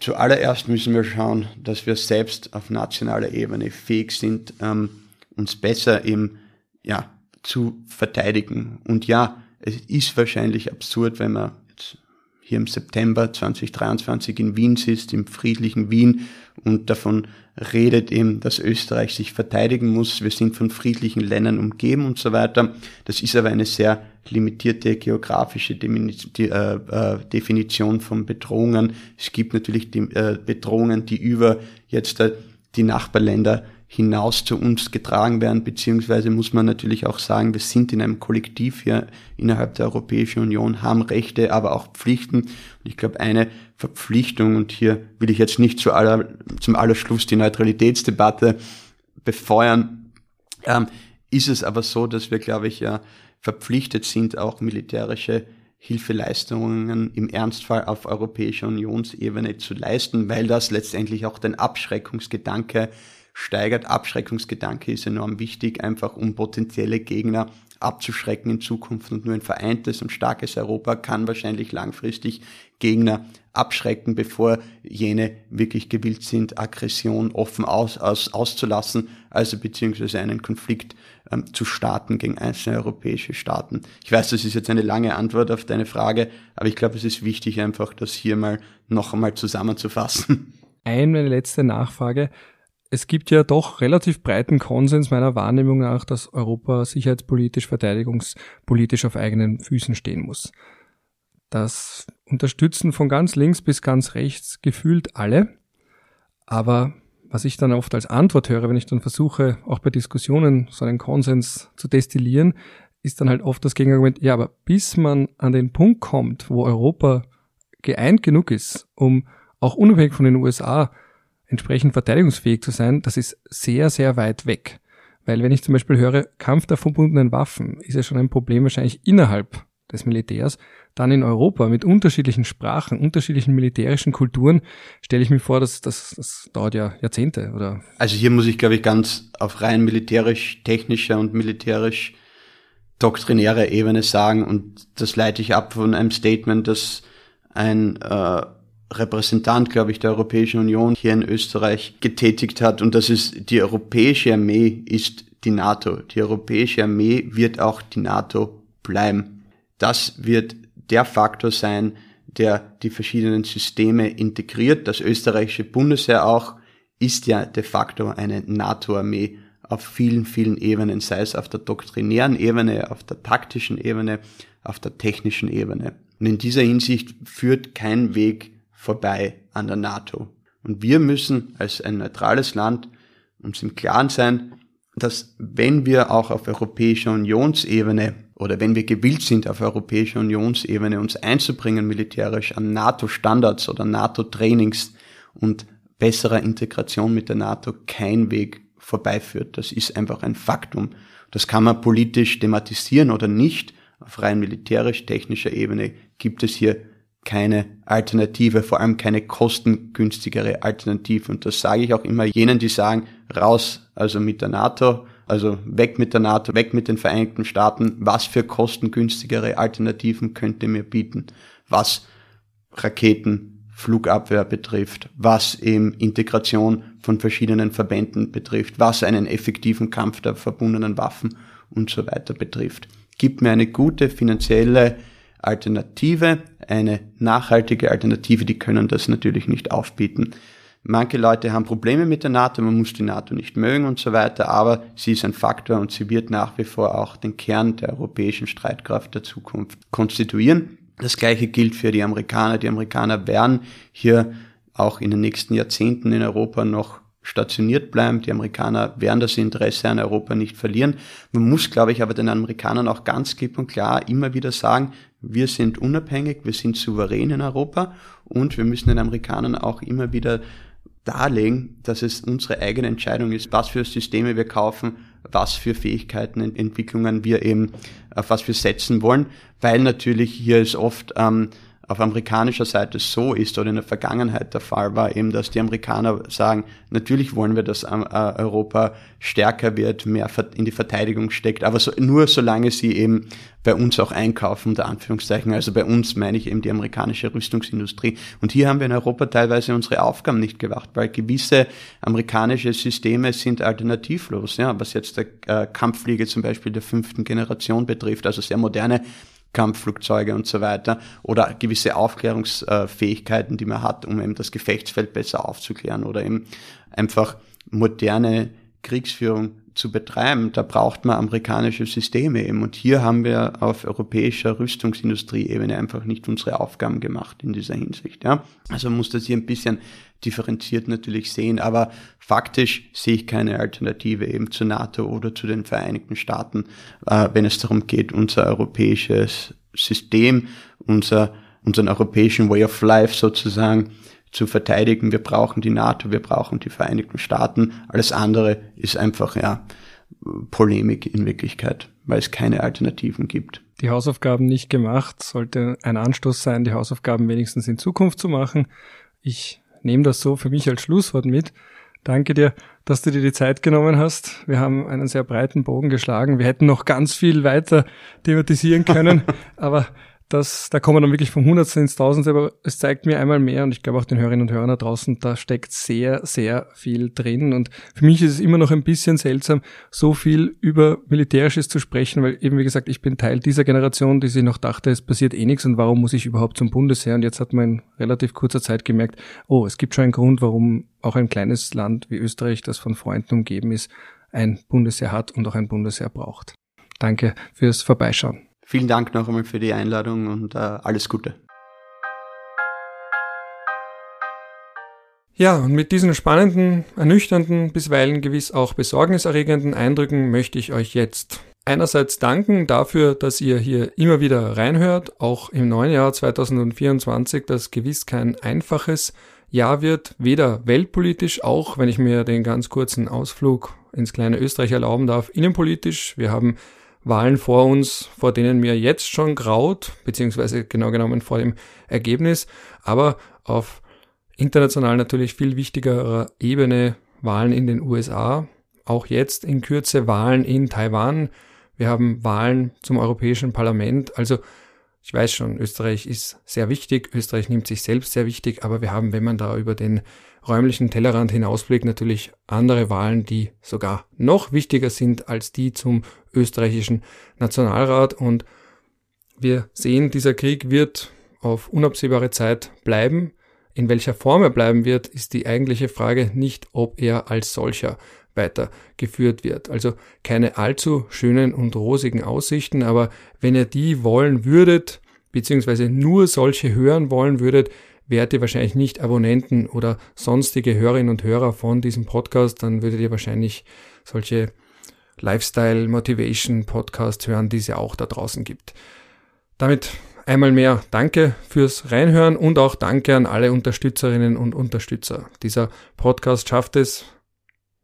Zuallererst müssen wir schauen, dass wir selbst auf nationaler Ebene fähig sind, ähm, uns besser eben ja, zu verteidigen. Und ja, es ist wahrscheinlich absurd, wenn man jetzt hier im September 2023 in Wien sitzt, im friedlichen Wien und davon redet eben, dass Österreich sich verteidigen muss. Wir sind von friedlichen Ländern umgeben und so weiter. Das ist aber eine sehr limitierte geografische äh, Definition von Bedrohungen. Es gibt natürlich äh, Bedrohungen, die über jetzt äh, die Nachbarländer hinaus zu uns getragen werden, beziehungsweise muss man natürlich auch sagen, wir sind in einem Kollektiv hier innerhalb der Europäischen Union, haben Rechte, aber auch Pflichten. Und ich glaube, eine Verpflichtung, und hier will ich jetzt nicht zu aller, zum Allerschluss die Neutralitätsdebatte befeuern, ähm, ist es aber so, dass wir, glaube ich, ja verpflichtet sind, auch militärische Hilfeleistungen im Ernstfall auf europäischer Unionsebene zu leisten, weil das letztendlich auch den Abschreckungsgedanke steigert. Abschreckungsgedanke ist enorm wichtig, einfach um potenzielle Gegner abzuschrecken in Zukunft und nur ein vereintes und starkes Europa kann wahrscheinlich langfristig Gegner abschrecken, bevor jene wirklich gewillt sind, Aggression offen aus, aus, auszulassen, also beziehungsweise einen Konflikt ähm, zu starten gegen einzelne europäische Staaten. Ich weiß, das ist jetzt eine lange Antwort auf deine Frage, aber ich glaube, es ist wichtig einfach, das hier mal noch einmal zusammenzufassen. Eine letzte Nachfrage es gibt ja doch relativ breiten Konsens meiner Wahrnehmung nach, dass Europa sicherheitspolitisch, verteidigungspolitisch auf eigenen Füßen stehen muss. Das unterstützen von ganz links bis ganz rechts gefühlt alle. Aber was ich dann oft als Antwort höre, wenn ich dann versuche, auch bei Diskussionen so einen Konsens zu destillieren, ist dann halt oft das Gegenargument, ja, aber bis man an den Punkt kommt, wo Europa geeint genug ist, um auch unabhängig von den USA entsprechend verteidigungsfähig zu sein, das ist sehr, sehr weit weg. Weil wenn ich zum Beispiel höre, Kampf der verbundenen Waffen, ist ja schon ein Problem wahrscheinlich innerhalb des Militärs. Dann in Europa mit unterschiedlichen Sprachen, unterschiedlichen militärischen Kulturen, stelle ich mir vor, dass das, das dauert ja Jahrzehnte, oder? Also hier muss ich, glaube ich, ganz auf rein militärisch-technischer und militärisch doktrinärer Ebene sagen, und das leite ich ab von einem Statement, das ein äh, Repräsentant, glaube ich, der Europäischen Union hier in Österreich getätigt hat. Und das ist, die Europäische Armee ist die NATO. Die Europäische Armee wird auch die NATO bleiben. Das wird der Faktor sein, der die verschiedenen Systeme integriert. Das österreichische Bundesheer auch ist ja de facto eine NATO-Armee auf vielen, vielen Ebenen, sei es auf der doktrinären Ebene, auf der taktischen Ebene, auf der technischen Ebene. Und in dieser Hinsicht führt kein Weg vorbei an der NATO. Und wir müssen als ein neutrales Land uns im Klaren sein, dass wenn wir auch auf europäischer Unionsebene oder wenn wir gewillt sind, auf europäischer Unionsebene uns einzubringen militärisch an NATO-Standards oder NATO-Trainings und besserer Integration mit der NATO kein Weg vorbeiführt. Das ist einfach ein Faktum. Das kann man politisch thematisieren oder nicht. Auf rein militärisch-technischer Ebene gibt es hier keine Alternative, vor allem keine kostengünstigere Alternative. Und das sage ich auch immer jenen, die sagen, raus, also mit der NATO, also weg mit der NATO, weg mit den Vereinigten Staaten. Was für kostengünstigere Alternativen könnt ihr mir bieten? Was Raketen, Flugabwehr betrifft, was eben Integration von verschiedenen Verbänden betrifft, was einen effektiven Kampf der verbundenen Waffen und so weiter betrifft. Gibt mir eine gute finanzielle Alternative, eine nachhaltige Alternative, die können das natürlich nicht aufbieten. Manche Leute haben Probleme mit der NATO, man muss die NATO nicht mögen und so weiter, aber sie ist ein Faktor und sie wird nach wie vor auch den Kern der europäischen Streitkraft der Zukunft konstituieren. Das gleiche gilt für die Amerikaner. Die Amerikaner werden hier auch in den nächsten Jahrzehnten in Europa noch stationiert bleiben. Die Amerikaner werden das Interesse an Europa nicht verlieren. Man muss, glaube ich, aber den Amerikanern auch ganz klipp und klar immer wieder sagen, wir sind unabhängig, wir sind souverän in Europa und wir müssen den Amerikanern auch immer wieder darlegen, dass es unsere eigene Entscheidung ist, was für Systeme wir kaufen, was für Fähigkeiten, Entwicklungen wir eben, auf was wir setzen wollen, weil natürlich hier ist oft ähm, auf amerikanischer Seite so ist oder in der Vergangenheit der Fall war, eben, dass die Amerikaner sagen, natürlich wollen wir, dass ähm, äh, Europa stärker wird, mehr in die Verteidigung steckt, aber so, nur solange sie eben bei uns auch einkaufen, unter Anführungszeichen. Also bei uns meine ich eben die amerikanische Rüstungsindustrie. Und hier haben wir in Europa teilweise unsere Aufgaben nicht gemacht, weil gewisse amerikanische Systeme sind alternativlos, ja, was jetzt der äh, Kampffliege zum Beispiel der fünften Generation betrifft, also sehr moderne Kampfflugzeuge und so weiter oder gewisse Aufklärungsfähigkeiten, die man hat, um eben das Gefechtsfeld besser aufzuklären oder eben einfach moderne Kriegsführung zu betreiben, da braucht man amerikanische Systeme eben. Und hier haben wir auf europäischer Rüstungsindustrieebene einfach nicht unsere Aufgaben gemacht in dieser Hinsicht. Ja. Also man muss das hier ein bisschen differenziert natürlich sehen, aber faktisch sehe ich keine Alternative eben zur NATO oder zu den Vereinigten Staaten, äh, wenn es darum geht, unser europäisches System, unser, unseren europäischen Way of Life sozusagen zu verteidigen. Wir brauchen die NATO, wir brauchen die Vereinigten Staaten. Alles andere ist einfach, ja, Polemik in Wirklichkeit, weil es keine Alternativen gibt. Die Hausaufgaben nicht gemacht, sollte ein Anstoß sein, die Hausaufgaben wenigstens in Zukunft zu machen. Ich nehme das so für mich als Schlusswort mit. Danke dir, dass du dir die Zeit genommen hast. Wir haben einen sehr breiten Bogen geschlagen. Wir hätten noch ganz viel weiter thematisieren können, aber das, da kommen wir dann wirklich vom Hundertsten ins Tausendste, aber es zeigt mir einmal mehr und ich glaube auch den Hörerinnen und Hörern da draußen, da steckt sehr, sehr viel drin und für mich ist es immer noch ein bisschen seltsam, so viel über Militärisches zu sprechen, weil eben wie gesagt, ich bin Teil dieser Generation, die sich noch dachte, es passiert eh nichts und warum muss ich überhaupt zum Bundesheer und jetzt hat man in relativ kurzer Zeit gemerkt, oh, es gibt schon einen Grund, warum auch ein kleines Land wie Österreich, das von Freunden umgeben ist, ein Bundesheer hat und auch ein Bundesheer braucht. Danke fürs Vorbeischauen. Vielen Dank noch einmal für die Einladung und äh, alles Gute. Ja, und mit diesen spannenden, ernüchternden, bisweilen gewiss auch besorgniserregenden Eindrücken möchte ich euch jetzt einerseits danken dafür, dass ihr hier immer wieder reinhört, auch im neuen Jahr 2024, das gewiss kein einfaches Jahr wird, weder weltpolitisch, auch wenn ich mir den ganz kurzen Ausflug ins kleine Österreich erlauben darf, innenpolitisch. Wir haben Wahlen vor uns, vor denen mir jetzt schon graut, beziehungsweise genau genommen vor dem Ergebnis, aber auf international natürlich viel wichtigerer Ebene Wahlen in den USA, auch jetzt in Kürze Wahlen in Taiwan. Wir haben Wahlen zum Europäischen Parlament. Also ich weiß schon, Österreich ist sehr wichtig, Österreich nimmt sich selbst sehr wichtig, aber wir haben, wenn man da über den räumlichen Tellerrand hinausblickt, natürlich andere Wahlen, die sogar noch wichtiger sind als die zum österreichischen Nationalrat. Und wir sehen, dieser Krieg wird auf unabsehbare Zeit bleiben. In welcher Form er bleiben wird, ist die eigentliche Frage nicht, ob er als solcher weitergeführt wird. Also keine allzu schönen und rosigen Aussichten, aber wenn ihr die wollen würdet, beziehungsweise nur solche hören wollen würdet, wärt ihr wahrscheinlich nicht Abonnenten oder sonstige Hörerinnen und Hörer von diesem Podcast, dann würdet ihr wahrscheinlich solche Lifestyle Motivation Podcast hören, die es ja auch da draußen gibt. Damit einmal mehr danke fürs Reinhören und auch danke an alle Unterstützerinnen und Unterstützer. Dieser Podcast schafft es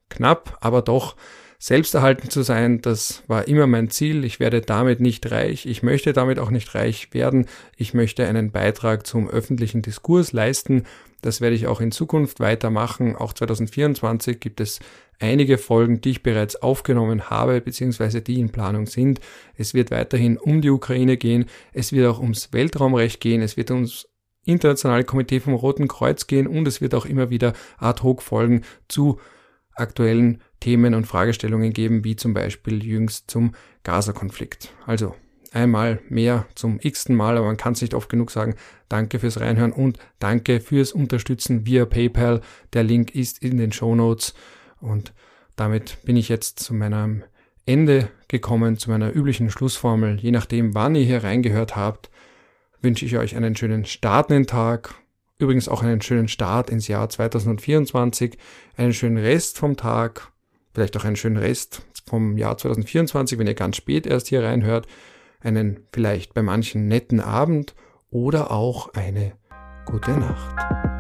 knapp, aber doch selbsterhalten zu sein, das war immer mein Ziel. Ich werde damit nicht reich. Ich möchte damit auch nicht reich werden. Ich möchte einen Beitrag zum öffentlichen Diskurs leisten. Das werde ich auch in Zukunft weitermachen. Auch 2024 gibt es einige Folgen, die ich bereits aufgenommen habe, beziehungsweise die in Planung sind. Es wird weiterhin um die Ukraine gehen. Es wird auch ums Weltraumrecht gehen. Es wird ums internationale Komitee vom Roten Kreuz gehen und es wird auch immer wieder Ad-Hoc-Folgen zu aktuellen Themen und Fragestellungen geben, wie zum Beispiel jüngst zum Gaza-Konflikt. Also einmal mehr zum x-ten Mal, aber man kann es nicht oft genug sagen. Danke fürs Reinhören und danke fürs Unterstützen via PayPal. Der Link ist in den Show Notes und damit bin ich jetzt zu meinem Ende gekommen, zu meiner üblichen Schlussformel. Je nachdem, wann ihr hier reingehört habt, wünsche ich euch einen schönen Start in den Tag Übrigens auch einen schönen Start ins Jahr 2024, einen schönen Rest vom Tag, vielleicht auch einen schönen Rest vom Jahr 2024, wenn ihr ganz spät erst hier reinhört, einen vielleicht bei manchen netten Abend oder auch eine gute Nacht.